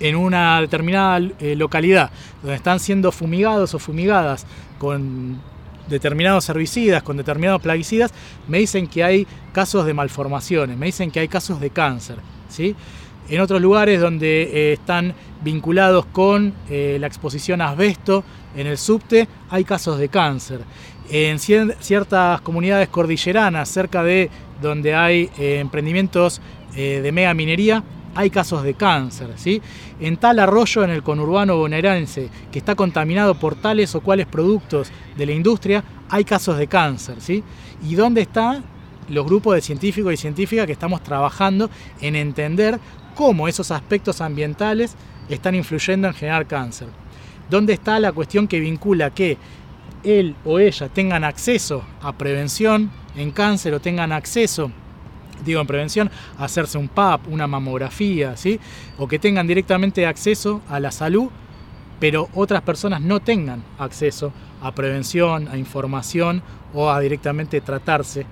en una determinada eh, localidad donde están siendo fumigados o fumigadas con determinados herbicidas, con determinados plaguicidas, me dicen que hay casos de malformaciones, me dicen que hay casos de cáncer. En otros lugares donde eh, están vinculados con eh, la exposición a asbesto en el subte, hay casos de cáncer. En ciertas comunidades cordilleranas, cerca de donde hay eh, emprendimientos de mega minería, hay casos de cáncer. En tal arroyo en el conurbano bonaerense que está contaminado por tales o cuales productos de la industria, hay casos de cáncer. ¿Y dónde están los grupos de científicos y científicas que estamos trabajando en entender cómo esos aspectos ambientales están influyendo en generar cáncer. ¿Dónde está la cuestión que vincula que él o ella tengan acceso a prevención en cáncer o tengan acceso, digo en prevención, a hacerse un PAP, una mamografía, ¿sí? o que tengan directamente acceso a la salud, pero otras personas no tengan acceso a prevención, a información o a directamente tratarse.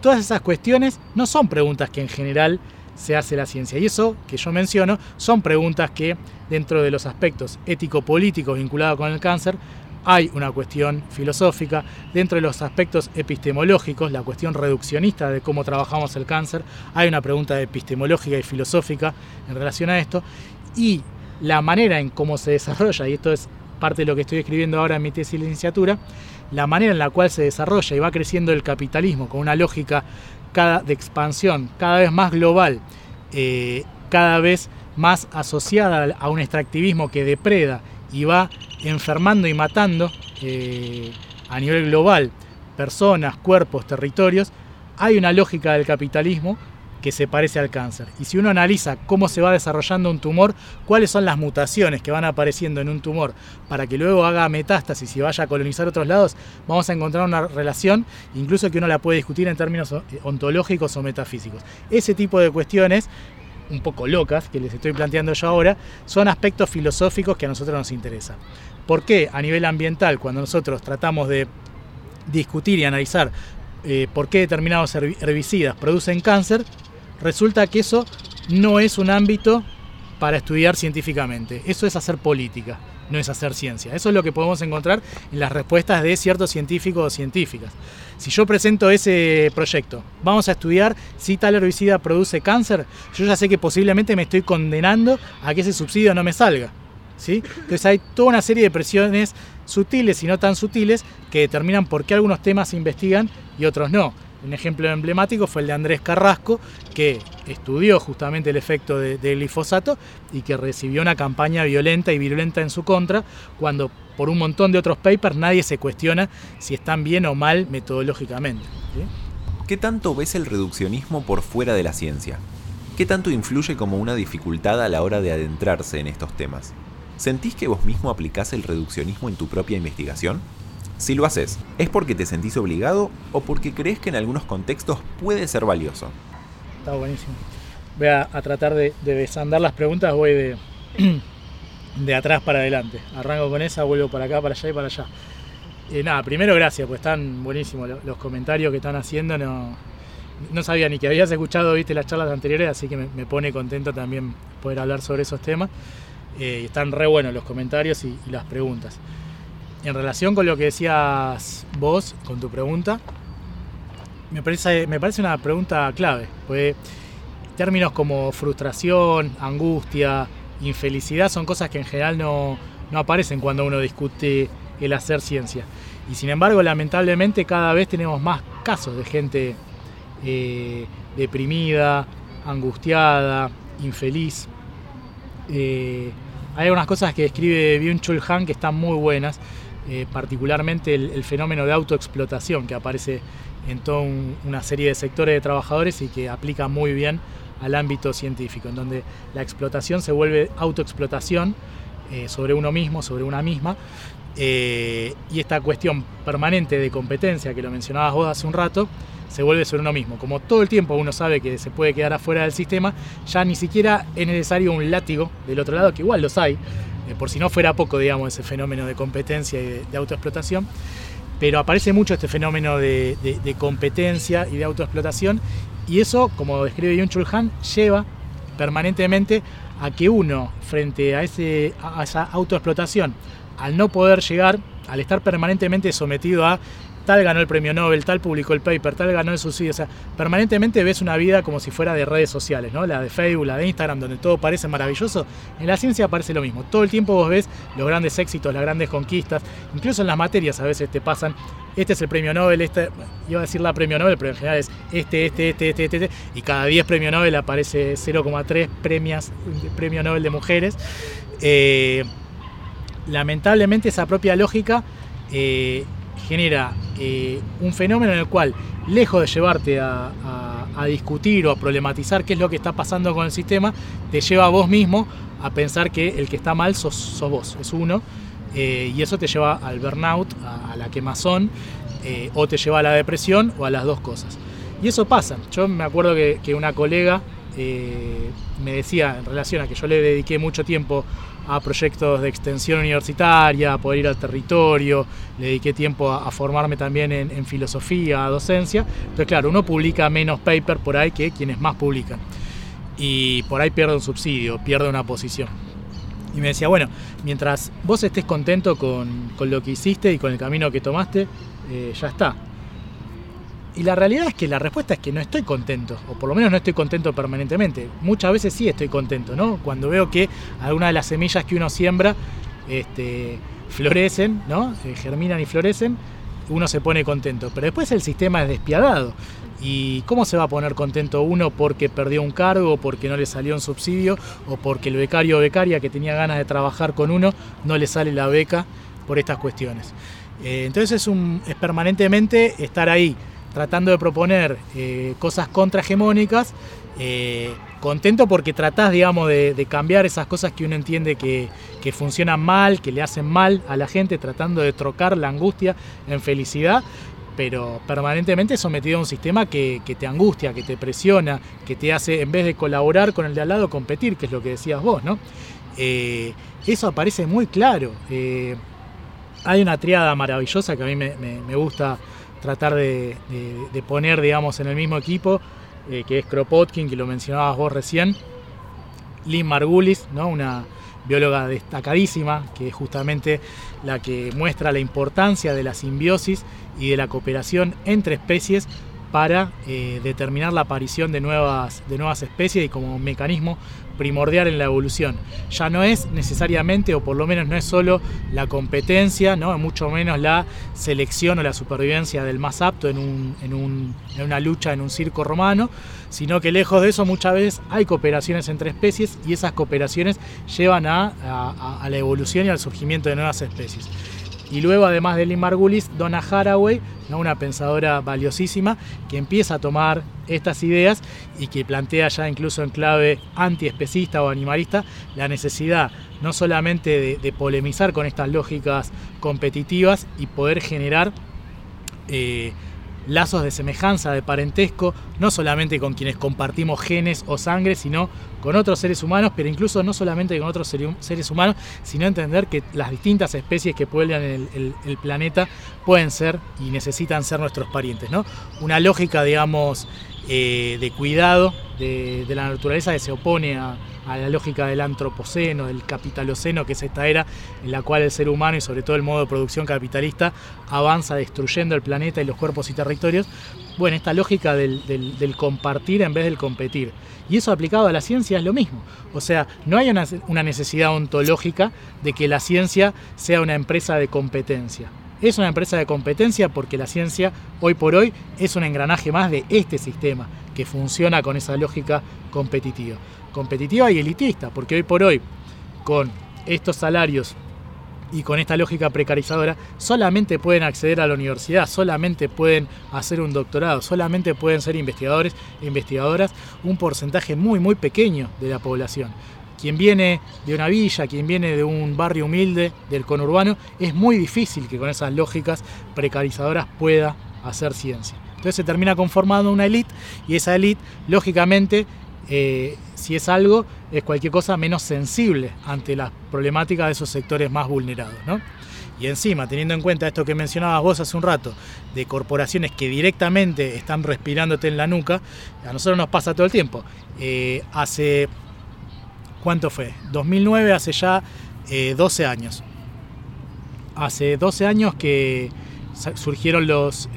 Todas esas cuestiones no son preguntas que en general se hace la ciencia. Y eso que yo menciono son preguntas que dentro de los aspectos ético-políticos vinculados con el cáncer hay una cuestión filosófica, dentro de los aspectos epistemológicos, la cuestión reduccionista de cómo trabajamos el cáncer, hay una pregunta epistemológica y filosófica en relación a esto, y la manera en cómo se desarrolla, y esto es parte de lo que estoy escribiendo ahora en mi tesis de licenciatura, la manera en la cual se desarrolla y va creciendo el capitalismo con una lógica cada, de expansión cada vez más global, eh, cada vez más asociada a un extractivismo que depreda y va enfermando y matando eh, a nivel global personas, cuerpos, territorios, hay una lógica del capitalismo que se parece al cáncer. Y si uno analiza cómo se va desarrollando un tumor, cuáles son las mutaciones que van apareciendo en un tumor para que luego haga metástasis y vaya a colonizar otros lados, vamos a encontrar una relación, incluso que uno la puede discutir en términos ontológicos o metafísicos. Ese tipo de cuestiones un poco locas que les estoy planteando yo ahora, son aspectos filosóficos que a nosotros nos interesan. ¿Por qué a nivel ambiental, cuando nosotros tratamos de discutir y analizar eh, por qué determinados herbicidas producen cáncer, resulta que eso no es un ámbito para estudiar científicamente. Eso es hacer política, no es hacer ciencia. Eso es lo que podemos encontrar en las respuestas de ciertos científicos o científicas. Si yo presento ese proyecto, vamos a estudiar si tal herbicida produce cáncer, yo ya sé que posiblemente me estoy condenando a que ese subsidio no me salga. ¿sí? Entonces hay toda una serie de presiones sutiles y no tan sutiles que determinan por qué algunos temas se investigan y otros no. Un ejemplo emblemático fue el de Andrés Carrasco, que estudió justamente el efecto del glifosato y que recibió una campaña violenta y virulenta en su contra, cuando por un montón de otros papers nadie se cuestiona si están bien o mal metodológicamente. ¿Qué tanto ves el reduccionismo por fuera de la ciencia? ¿Qué tanto influye como una dificultad a la hora de adentrarse en estos temas? ¿Sentís que vos mismo aplicás el reduccionismo en tu propia investigación? Si lo haces, ¿es porque te sentís obligado o porque crees que en algunos contextos puede ser valioso? Está buenísimo. Voy a, tratar de, desandar las preguntas, voy de, *clears throat* de atrás para adelante. Arranco con esa, vuelvo para acá, para allá y para allá. Eh, nada, primero gracias, pues están buenísimos los, comentarios que están haciendo. No, no sabía ni que habías escuchado, viste las charlas anteriores, así que me, pone contento también poder hablar sobre esos temas. Eh, están re buenos los comentarios y, las preguntas. En relación con lo que decías vos, con tu pregunta, me parece, me parece una pregunta clave. Pues términos como frustración, angustia, infelicidad son cosas que en general no, no aparecen cuando uno discute el hacer ciencia. Y sin embargo, lamentablemente cada vez tenemos más casos de gente eh, deprimida, angustiada, infeliz. Eh, hay algunas cosas que describe Byung-Chul Han que están muy buenas, eh, particularmente el, fenómeno de autoexplotación que aparece en toda una serie de sectores de trabajadores y que aplica muy bien al ámbito científico, en donde la explotación se vuelve autoexplotación sobre uno mismo, sobre una misma, y esta cuestión permanente de competencia que lo mencionabas vos hace un rato, se vuelve sobre uno mismo. Como todo el tiempo uno sabe que se puede quedar afuera del sistema, ya ni siquiera es necesario un látigo del otro lado, que igual los hay, eh, por si no fuera poco, digamos, ese fenómeno de competencia y de, autoexplotación. Pero aparece mucho este fenómeno de, competencia y de autoexplotación, y eso, como describe Yun Chul Han, lleva permanentemente a que uno, frente a esa autoexplotación, al no poder llegar, al estar permanentemente sometido a tal ganó el premio Nobel, tal publicó el paper, tal ganó el subsidio. O sea, permanentemente ves una vida como si fuera de redes sociales, ¿no? La de Facebook, la de Instagram, donde todo parece maravilloso. En la ciencia parece lo mismo. Todo el tiempo vos ves los grandes éxitos, las grandes conquistas. Incluso en las materias a veces te pasan, este es el premio Nobel, este, iba a decir la premio Nobel, pero en general es este, este, este, este, este, y cada 10 premio Nobel aparece 0,3 premios, premio Nobel de mujeres. Eh, lamentablemente esa propia lógica eh, genera eh, un fenómeno en el cual, lejos de llevarte a, discutir o a problematizar qué es lo que está pasando con el sistema, te lleva a vos mismo a pensar que el que está mal sos, vos, es uno, eh, y eso te lleva al burnout, a, la quemazón, o te lleva a la depresión o a las dos cosas. Y eso pasa. Yo me acuerdo que una colega me decía en relación a que yo le dediqué mucho tiempo a proyectos de extensión universitaria, a poder ir al territorio, le dediqué tiempo a, formarme también en, filosofía, a docencia. Entonces, claro, uno publica menos paper por ahí que quienes más publican. Y por ahí pierde un subsidio, pierde una posición. Y me decía, bueno, mientras vos estés contento con, lo que hiciste y con el camino que tomaste, eh, ya está. Y la realidad es que la respuesta es que no estoy contento, o por lo menos no estoy contento permanentemente. Muchas veces sí estoy contento, ¿no? Cuando veo que algunas de las semillas que uno siembra este, florecen, ¿no? Eh, germinan y florecen, uno se pone contento. Pero después el sistema es despiadado. ¿Y cómo se va a poner contento uno porque perdió un cargo, porque no le salió un subsidio, o porque el becario o becaria que tenía ganas de trabajar con uno no le sale la beca por estas cuestiones? Eh, entonces es, un, es permanentemente estar ahí tratando de proponer eh, cosas contrahegemónicas, eh, contento porque tratás, digamos, de, cambiar esas cosas que uno entiende que, funcionan mal, que le hacen mal a la gente, tratando de trocar la angustia en felicidad, pero permanentemente sometido a un sistema que, te angustia, que te presiona, que te hace, en vez de colaborar con el de al lado, competir, que es lo que decías vos, ¿no? Eh, eso aparece muy claro. hay una triada maravillosa que a mí me gusta tratar de, poner, digamos, en el mismo equipo, eh, que es Kropotkin, que lo mencionabas vos recién, Lynn Margulis, ¿no? una bióloga destacadísima, que es justamente la que muestra la importancia de la simbiosis y de la cooperación entre especies para eh, determinar la aparición de nuevas, de nuevas especies y como mecanismo primordial en la evolución. Ya no es necesariamente, o por lo menos no es solo la competencia, ¿no? mucho menos la selección o la supervivencia del más apto en, una lucha en un circo romano, sino que lejos de eso muchas veces hay cooperaciones entre especies y esas cooperaciones llevan a, a la evolución y al surgimiento de nuevas especies. Y luego, además de Lynn Margulis, Donna Haraway, una pensadora valiosísima, que empieza a tomar estas ideas y que plantea ya incluso en clave antiespecista o animalista la necesidad no solamente de, polemizar con estas lógicas competitivas y poder generar eh, lazos de semejanza, de parentesco, no solamente con quienes compartimos genes o sangre, sino con otros seres humanos, pero incluso no solamente con otros seres humanos, sino entender que las distintas especies que pueblan el, planeta pueden ser y necesitan ser nuestros parientes. ¿no? Una lógica, digamos, eh, de cuidado de, la naturaleza que se opone a, la lógica del antropoceno, del capitaloceno, que es esta era en la cual el ser humano y sobre todo el modo de producción capitalista avanza destruyendo el planeta y los cuerpos y territorios. Bueno, esta lógica del, compartir en vez del competir. Y eso aplicado a la ciencia es lo mismo. O sea, no hay una, una necesidad ontológica de que la ciencia sea una empresa de competencia. Es una empresa de competencia porque la ciencia hoy por hoy es un engranaje más de este sistema que funciona con esa lógica competitiva. Competitiva y elitista, porque hoy por hoy con estos salarios y con esta lógica precarizadora, solamente pueden acceder a la universidad, solamente pueden hacer un doctorado, solamente pueden ser investigadores e investigadoras un porcentaje muy, muy pequeño de la población quien viene de una villa, quien viene de un barrio humilde, del conurbano, es muy difícil que con esas lógicas precarizadoras pueda hacer ciencia. Entonces se termina conformando una élite y esa élite, lógicamente, eh, si es algo, es cualquier cosa menos sensible ante las problemáticas de esos sectores más vulnerados. Y encima, teniendo en cuenta esto que mencionabas vos hace un rato, de corporaciones que directamente están respirándote en la nuca, a nosotros nos pasa todo el tiempo. Eh, hace ¿Cuánto fue? 2009, hace ya 12 eh, años. Hace 12 años que surgieron los,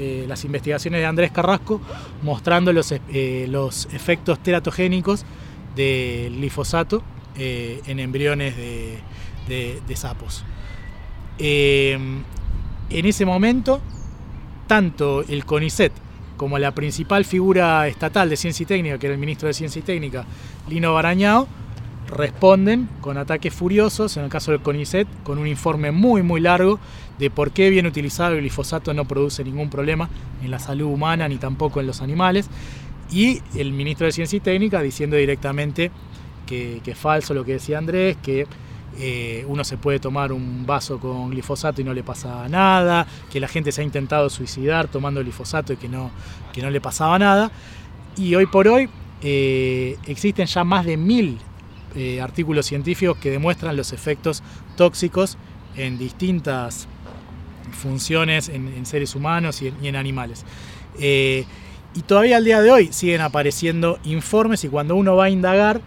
eh, las investigaciones de Andrés Carrasco mostrando los, eh, los efectos teratogénicos del glifosato en embriones de, de sapos. en ese momento, tanto el CONICET como la principal figura estatal de ciencia y técnica, que era el ministro de Ciencia y Técnica, Lino Barañao, responden con ataques furiosos, en el caso del CONICET, con un informe muy muy largo de por qué bien utilizado el glifosato no produce ningún problema en la salud humana ni tampoco en los animales, y el ministro de Ciencia y Técnica diciendo directamente que, es falso lo que decía Andrés, que eh, uno se puede tomar un vaso con glifosato y no le pasa nada, que la gente se ha intentado suicidar tomando glifosato y que no, que no le pasaba nada. Y hoy por hoy eh, existen ya más de mil eh, artículos científicos que demuestran los efectos tóxicos en distintas funciones en, seres humanos y en, animales. y todavía al día de hoy siguen apareciendo informes y cuando uno va a indagar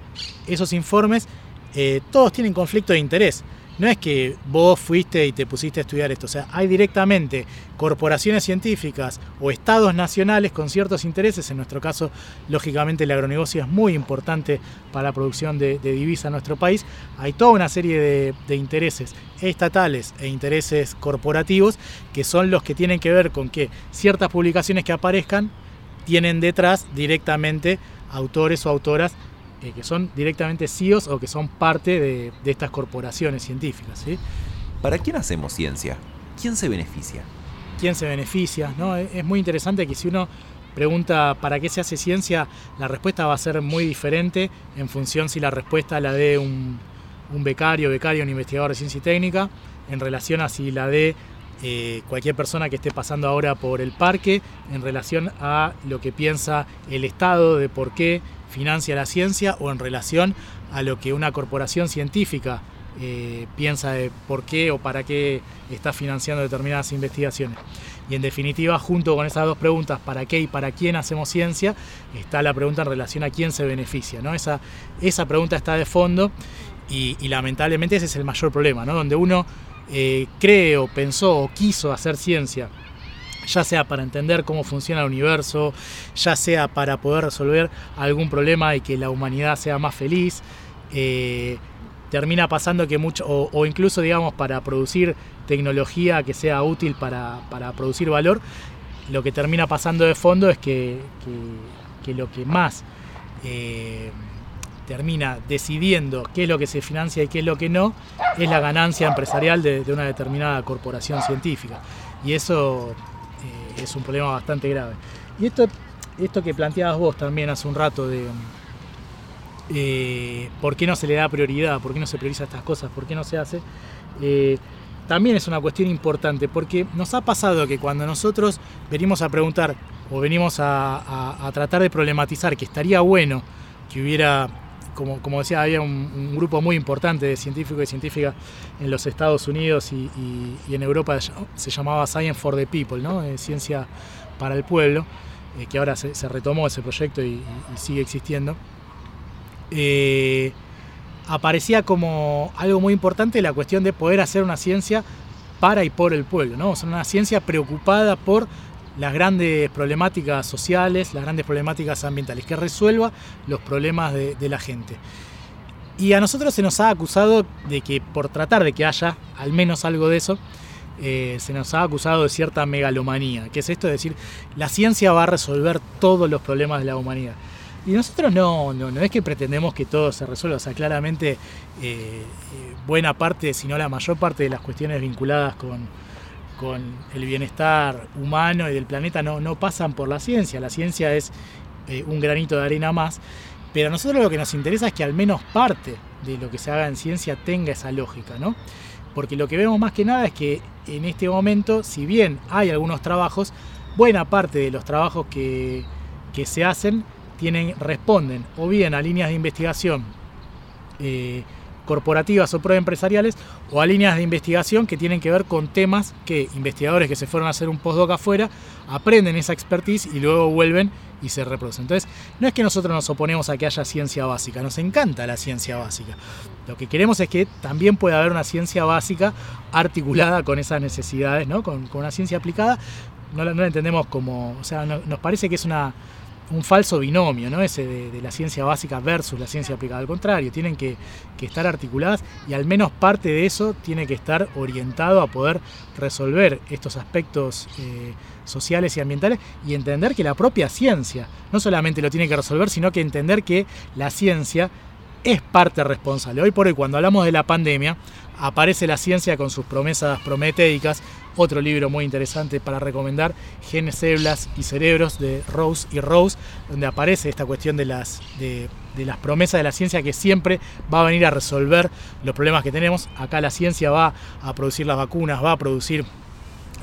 esos informes eh, todos tienen conflicto de interés. No es que vos fuiste y te pusiste a estudiar esto, o sea, hay directamente corporaciones científicas o estados nacionales con ciertos intereses, en nuestro caso, lógicamente, el agronegocio es muy importante para la producción de, divisa en nuestro país, hay toda una serie de, de, intereses estatales e intereses corporativos que son los que tienen que ver con que ciertas publicaciones que aparezcan tienen detrás directamente autores o autoras eh, que son directamente CEOs o que son parte de, estas corporaciones científicas. ¿Para quién hacemos ciencia? ¿Quién se beneficia? ¿Quién se beneficia? ¿no? Es muy interesante que si uno pregunta para qué se hace ciencia, la respuesta va a ser muy diferente en función si la respuesta la dé un, becario, becario, un investigador de ciencia y técnica, en relación a si la dé eh, cualquier persona que esté pasando ahora por el parque, en relación a lo que piensa el Estado de por qué financia la ciencia o en relación a lo que una corporación científica eh, piensa de por qué o para qué está financiando determinadas investigaciones. Y en definitiva, junto con esas dos preguntas, ¿para qué y para quién hacemos ciencia? Está la pregunta en relación a quién se beneficia. ¿no? Esa, esa pregunta está de fondo y, lamentablemente ese es el mayor problema, ¿no? donde uno eh, cree o pensó o quiso hacer ciencia ya sea para entender cómo funciona el universo, ya sea para poder resolver algún problema y que la humanidad sea más feliz. Eh, termina pasando que mucho, o, incluso digamos para producir tecnología que sea útil para, producir valor, lo que termina pasando de fondo es que, lo que más eh, termina decidiendo qué es lo que se financia y qué es lo que no, es la ganancia empresarial de una determinada corporación científica. Y eso es un problema bastante grave. Y esto, esto que planteabas vos también hace un rato de eh, por qué no se le da prioridad, por qué no se prioriza estas cosas, por qué no se hace, eh, también es una cuestión importante, porque nos ha pasado que cuando nosotros venimos a preguntar o venimos a, tratar de problematizar que estaría bueno que hubiera, como, como decía, había un, grupo muy importante de científicos y científicas en los Estados Unidos y, en Europa se llamaba Science for the People, ¿no? Eh, ciencia para el pueblo, eh, que ahora se, retomó ese proyecto y, sigue existiendo. Eh, aparecía como algo muy importante la cuestión de poder hacer una ciencia para y por el pueblo, ¿no? O una ciencia preocupada por las grandes problemáticas sociales, las grandes problemáticas ambientales, que resuelva los problemas de, la gente. Y a nosotros se nos ha acusado de que por tratar de que haya al menos algo de eso, eh, se nos ha acusado de cierta megalomanía, que es esto de decir, la ciencia va a resolver todos los problemas de la humanidad. Y nosotros no, no, no es que pretendemos que todo se resuelva, o sea, claramente eh, eh, buena parte, si no la mayor parte de las cuestiones vinculadas con, con el bienestar humano y del planeta no, no pasan por la ciencia, la ciencia es eh, un granito de arena más, pero a nosotros lo que nos interesa es que al menos parte de lo que se haga en ciencia tenga esa lógica, ¿no? Porque lo que vemos más que nada es que en este momento, si bien hay algunos trabajos, buena parte de los trabajos que, que se hacen tienen, responden o bien a líneas de investigación eh, corporativas o proempresariales o a líneas de investigación que tienen que ver con temas que investigadores que se fueron a hacer un postdoc afuera aprenden esa expertise y luego vuelven y se reproducen. Entonces, no es que nosotros nos oponemos a que haya ciencia básica, nos encanta la ciencia básica. Lo que queremos es que también pueda haber una ciencia básica articulada con esas necesidades, ¿no? con, una ciencia aplicada. No la, entendemos como, o sea, nos parece que es una, un falso binomio, ¿no? Ese de, la ciencia básica versus la ciencia aplicada. Al contrario, tienen que, estar articuladas y al menos parte de eso tiene que estar orientado a poder resolver estos aspectos eh, sociales y ambientales y entender que la propia ciencia no solamente lo tiene que resolver, sino que entender que la ciencia es parte responsable. Hoy por hoy, cuando hablamos de la pandemia, aparece la ciencia con sus promesas prometéicas. Otro libro muy interesante para recomendar, Genes, Células y Cerebros de Rose y Rose, donde aparece esta cuestión de las, de, las promesas de la ciencia que siempre va a venir a resolver los problemas que tenemos. Acá la ciencia va a producir las vacunas, va a producir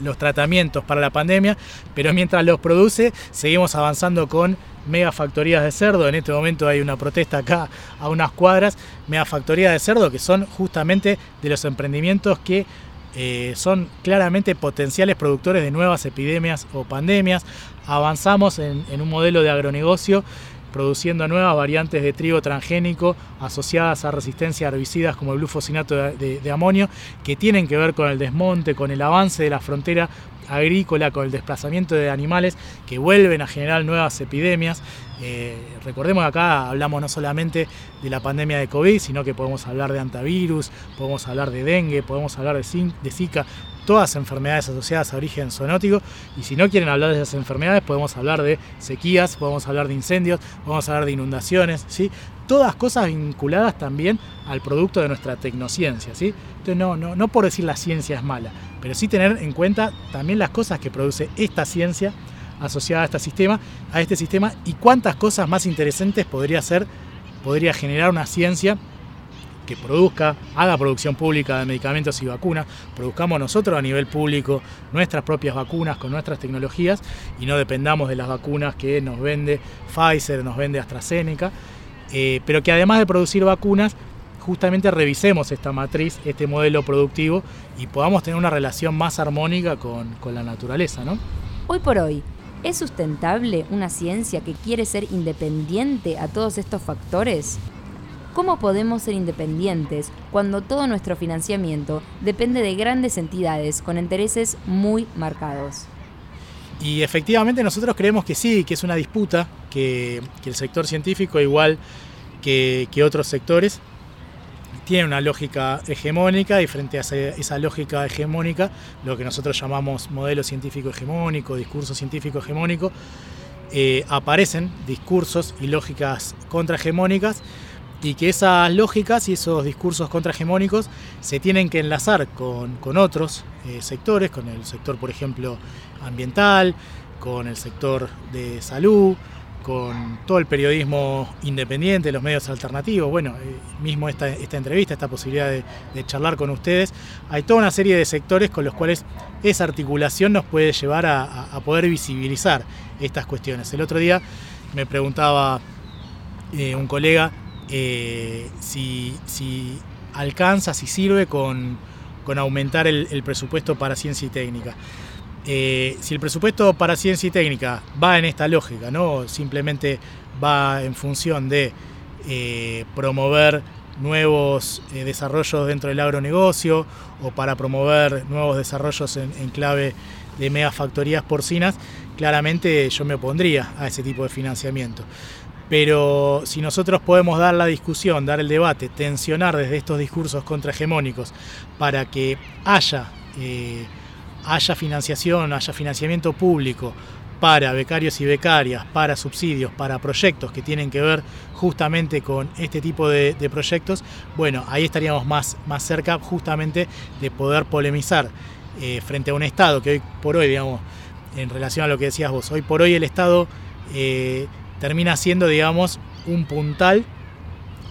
los tratamientos para la pandemia, pero mientras los produce, seguimos avanzando con megafactorías de cerdo. En este momento hay una protesta acá a unas cuadras, megafactorías de cerdo, que son justamente de los emprendimientos que eh, son claramente potenciales productores de nuevas epidemias o pandemias. Avanzamos en, un modelo de agronegocio produciendo nuevas variantes de trigo transgénico asociadas a resistencia a herbicidas como el glufosinato de, amonio, que tienen que ver con el desmonte, con el avance de la frontera agrícola, con el desplazamiento de animales que vuelven a generar nuevas epidemias. Eh, recordemos que acá hablamos no solamente de la pandemia de COVID, sino que podemos hablar de antivirus, podemos hablar de dengue, podemos hablar de, de Zika, todas enfermedades asociadas a origen zoonótico. Y si no quieren hablar de esas enfermedades, podemos hablar de sequías, podemos hablar de incendios, podemos hablar de inundaciones, ¿sí? Todas cosas vinculadas también al producto de nuestra tecnociencia, ¿sí? Entonces no, no, no por decir la ciencia es mala, pero sí tener en cuenta también las cosas que produce esta ciencia asociada a este sistema, a este sistema y cuántas cosas más interesantes podría ser, podría generar una ciencia que produzca, haga producción pública de medicamentos y vacunas, produzcamos nosotros a nivel público nuestras propias vacunas con nuestras tecnologías y no dependamos de las vacunas que nos vende Pfizer, nos vende AstraZeneca, eh, pero que además de producir vacunas, justamente revisemos esta matriz, este modelo productivo y podamos tener una relación más armónica con, con la naturaleza. ¿no? Hoy por hoy, ¿es sustentable una ciencia que quiere ser independiente a todos estos factores? ¿Cómo podemos ser independientes cuando todo nuestro financiamiento depende de grandes entidades con intereses muy marcados? Y efectivamente nosotros creemos que sí, que es una disputa, que, el sector científico, igual que, otros sectores, tiene una lógica hegemónica y frente a esa, lógica hegemónica, lo que nosotros llamamos modelo científico hegemónico, discurso científico hegemónico, eh, aparecen discursos y lógicas contrahegemónicas y que esas lógicas y esos discursos contrahegemónicos se tienen que enlazar con, otros eh, sectores, con el sector, por ejemplo, ambiental, con el sector de salud, con todo el periodismo independiente, los medios alternativos, bueno, eh, mismo esta, esta, entrevista, esta posibilidad de, charlar con ustedes, hay toda una serie de sectores con los cuales esa articulación nos puede llevar a, poder visibilizar estas cuestiones. El otro día me preguntaba eh, un colega eh, si, si, alcanza, si sirve con, aumentar el presupuesto para ciencia y técnica. Eh, si el presupuesto para ciencia y técnica va en esta lógica, ¿no? simplemente va en función de eh, promover nuevos desarrollos dentro del agronegocio o para promover nuevos desarrollos en, clave de megafactorías porcinas, claramente yo me opondría a ese tipo de financiamiento. Pero si nosotros podemos dar la discusión, dar el debate, tensionar desde estos discursos contrahegemónicos para que haya haya financiación, haya financiamiento público para becarios y becarias, para subsidios, para proyectos que tienen que ver justamente con este tipo de, proyectos, bueno, ahí estaríamos más, más cerca justamente de poder polemizar eh, frente a un Estado que hoy por hoy, digamos, en relación a lo que decías vos, hoy por hoy el Estado eh, termina siendo, digamos, un puntal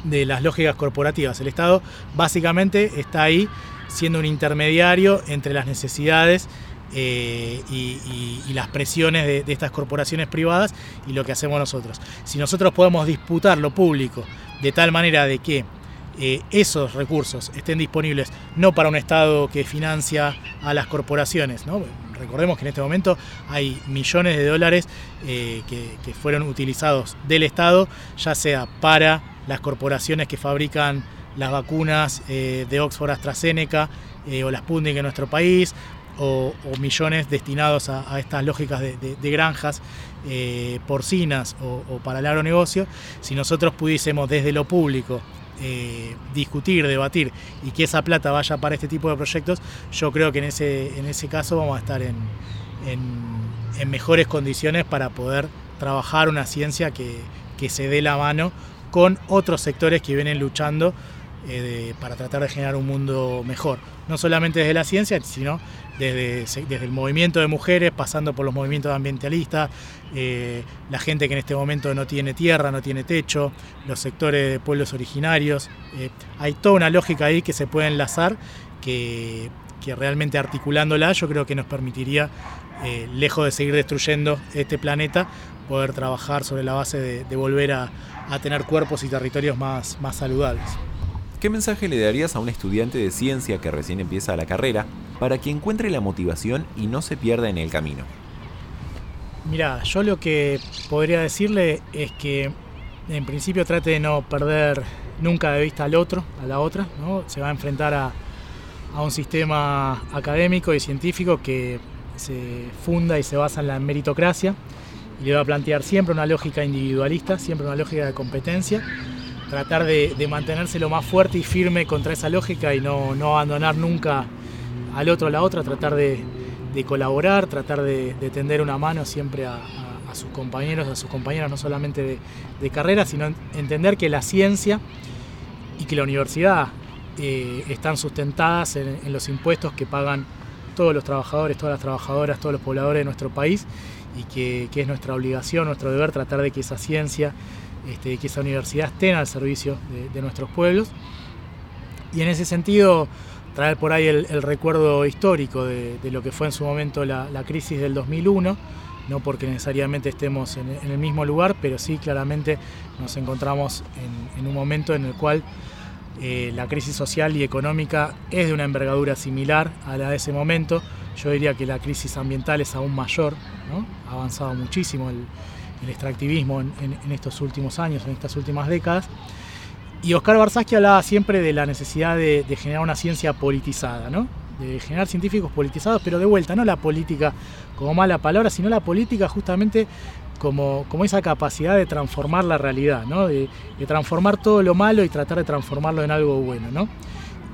de las lógicas corporativas. El Estado básicamente está ahí siendo un intermediario entre las necesidades eh, y, las presiones de, estas corporaciones privadas y lo que hacemos nosotros. Si nosotros podemos disputar lo público de tal manera de que eh, esos recursos estén disponibles no para un Estado que financia a las corporaciones, recordemos que en este momento hay millones de dólares eh, que, fueron utilizados del Estado, ya sea para las corporaciones que fabrican las vacunas eh, de Oxford AstraZeneca eh, o las Sputnik en nuestro país, o, millones destinados a, estas lógicas de, granjas porcinas o, para el agronegocio, si nosotros pudiésemos desde lo público discutir, debatir y que esa plata vaya para este tipo de proyectos, yo creo que en ese, en ese caso vamos a estar en, en, mejores condiciones para poder trabajar una ciencia que, que se dé la mano con otros sectores que vienen luchando eh, para tratar de generar un mundo mejor. No solamente desde la ciencia, sino desde, el movimiento de mujeres, pasando por los movimientos ambientalistas, eh, la gente que en este momento no tiene tierra, no tiene techo, los sectores de pueblos originarios. Eh, hay toda una lógica ahí que se puede enlazar que, realmente articulándola yo creo que nos permitiría, lejos de seguir destruyendo este planeta, poder trabajar sobre la base de, volver a, tener cuerpos y territorios más saludables. ¿Qué mensaje le darías a un estudiante de ciencia que recién empieza la carrera para que encuentre la motivación y no se pierda en el camino? Mira, yo lo que podría decirle es que en principio trate de no perder nunca de vista al otro, a la otra, ¿no? Se va a enfrentar a, a un sistema académico y científico que se funda y se basa en la meritocracia y le va a plantear siempre una lógica individualista, siempre una lógica de competencia tratar de, mantenerse lo más fuerte y firme contra esa lógica y no, abandonar nunca al otro a la otra, tratar de, colaborar, tratar de, tender una mano siempre a, sus compañeros, a sus compañeras, no solamente de, carrera, sino entender que la ciencia y que la universidad eh, están sustentadas en, los impuestos que pagan todos los trabajadores, todas las trabajadoras, todos los pobladores de nuestro país y que, que es nuestra obligación, nuestro deber tratar de que esa ciencia este, que esa universidad esté al servicio de, nuestros pueblos. Y en ese sentido, traer por ahí el, recuerdo histórico de, lo que fue en su momento la, crisis del 2001, no porque necesariamente estemos en, el mismo lugar, pero sí claramente nos encontramos en, un momento en el cual eh, la crisis social y económica es de una envergadura similar a la de ese momento. Yo diría que la crisis ambiental es aún mayor, ha avanzado muchísimo el extractivismo en, estos últimos años, en estas últimas décadas. Y Oscar Barsaski hablaba siempre de la necesidad de, generar una ciencia politizada, ¿no? de generar científicos politizados, pero de vuelta, no la política como mala palabra, sino la política justamente como, como esa capacidad de transformar la realidad, ¿no? de, transformar todo lo malo y tratar de transformarlo en algo bueno. ¿no?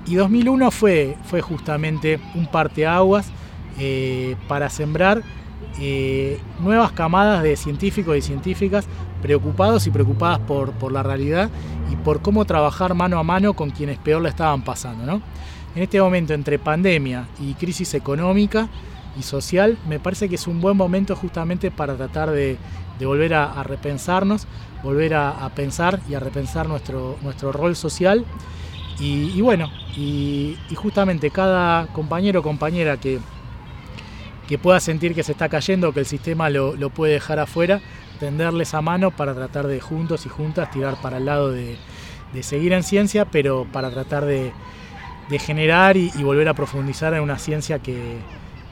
Y 2001 fue, fue justamente un parteaguas eh, para sembrar eh, nuevas camadas de científicos y científicas preocupados y preocupadas por, la realidad y por cómo trabajar mano a mano con quienes peor la estaban pasando. En este momento, entre pandemia y crisis económica, y social, me parece que es un buen momento justamente para tratar de, volver a, repensarnos, volver a, pensar y a repensar nuestro, nuestro rol social. Y, bueno, y, justamente cada compañero o compañera que, que pueda sentir que se está cayendo, que el sistema lo, puede dejar afuera, tenderles a mano para tratar de juntos y juntas tirar para el lado de, seguir en ciencia, pero para tratar de, generar y, volver a profundizar en una ciencia que,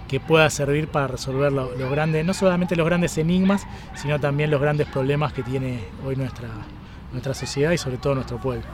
que pueda servir para resolver los grandes, no solamente los grandes enigmas, sino también los grandes problemas que tiene hoy nuestra, nuestra sociedad y sobre todo nuestro pueblo.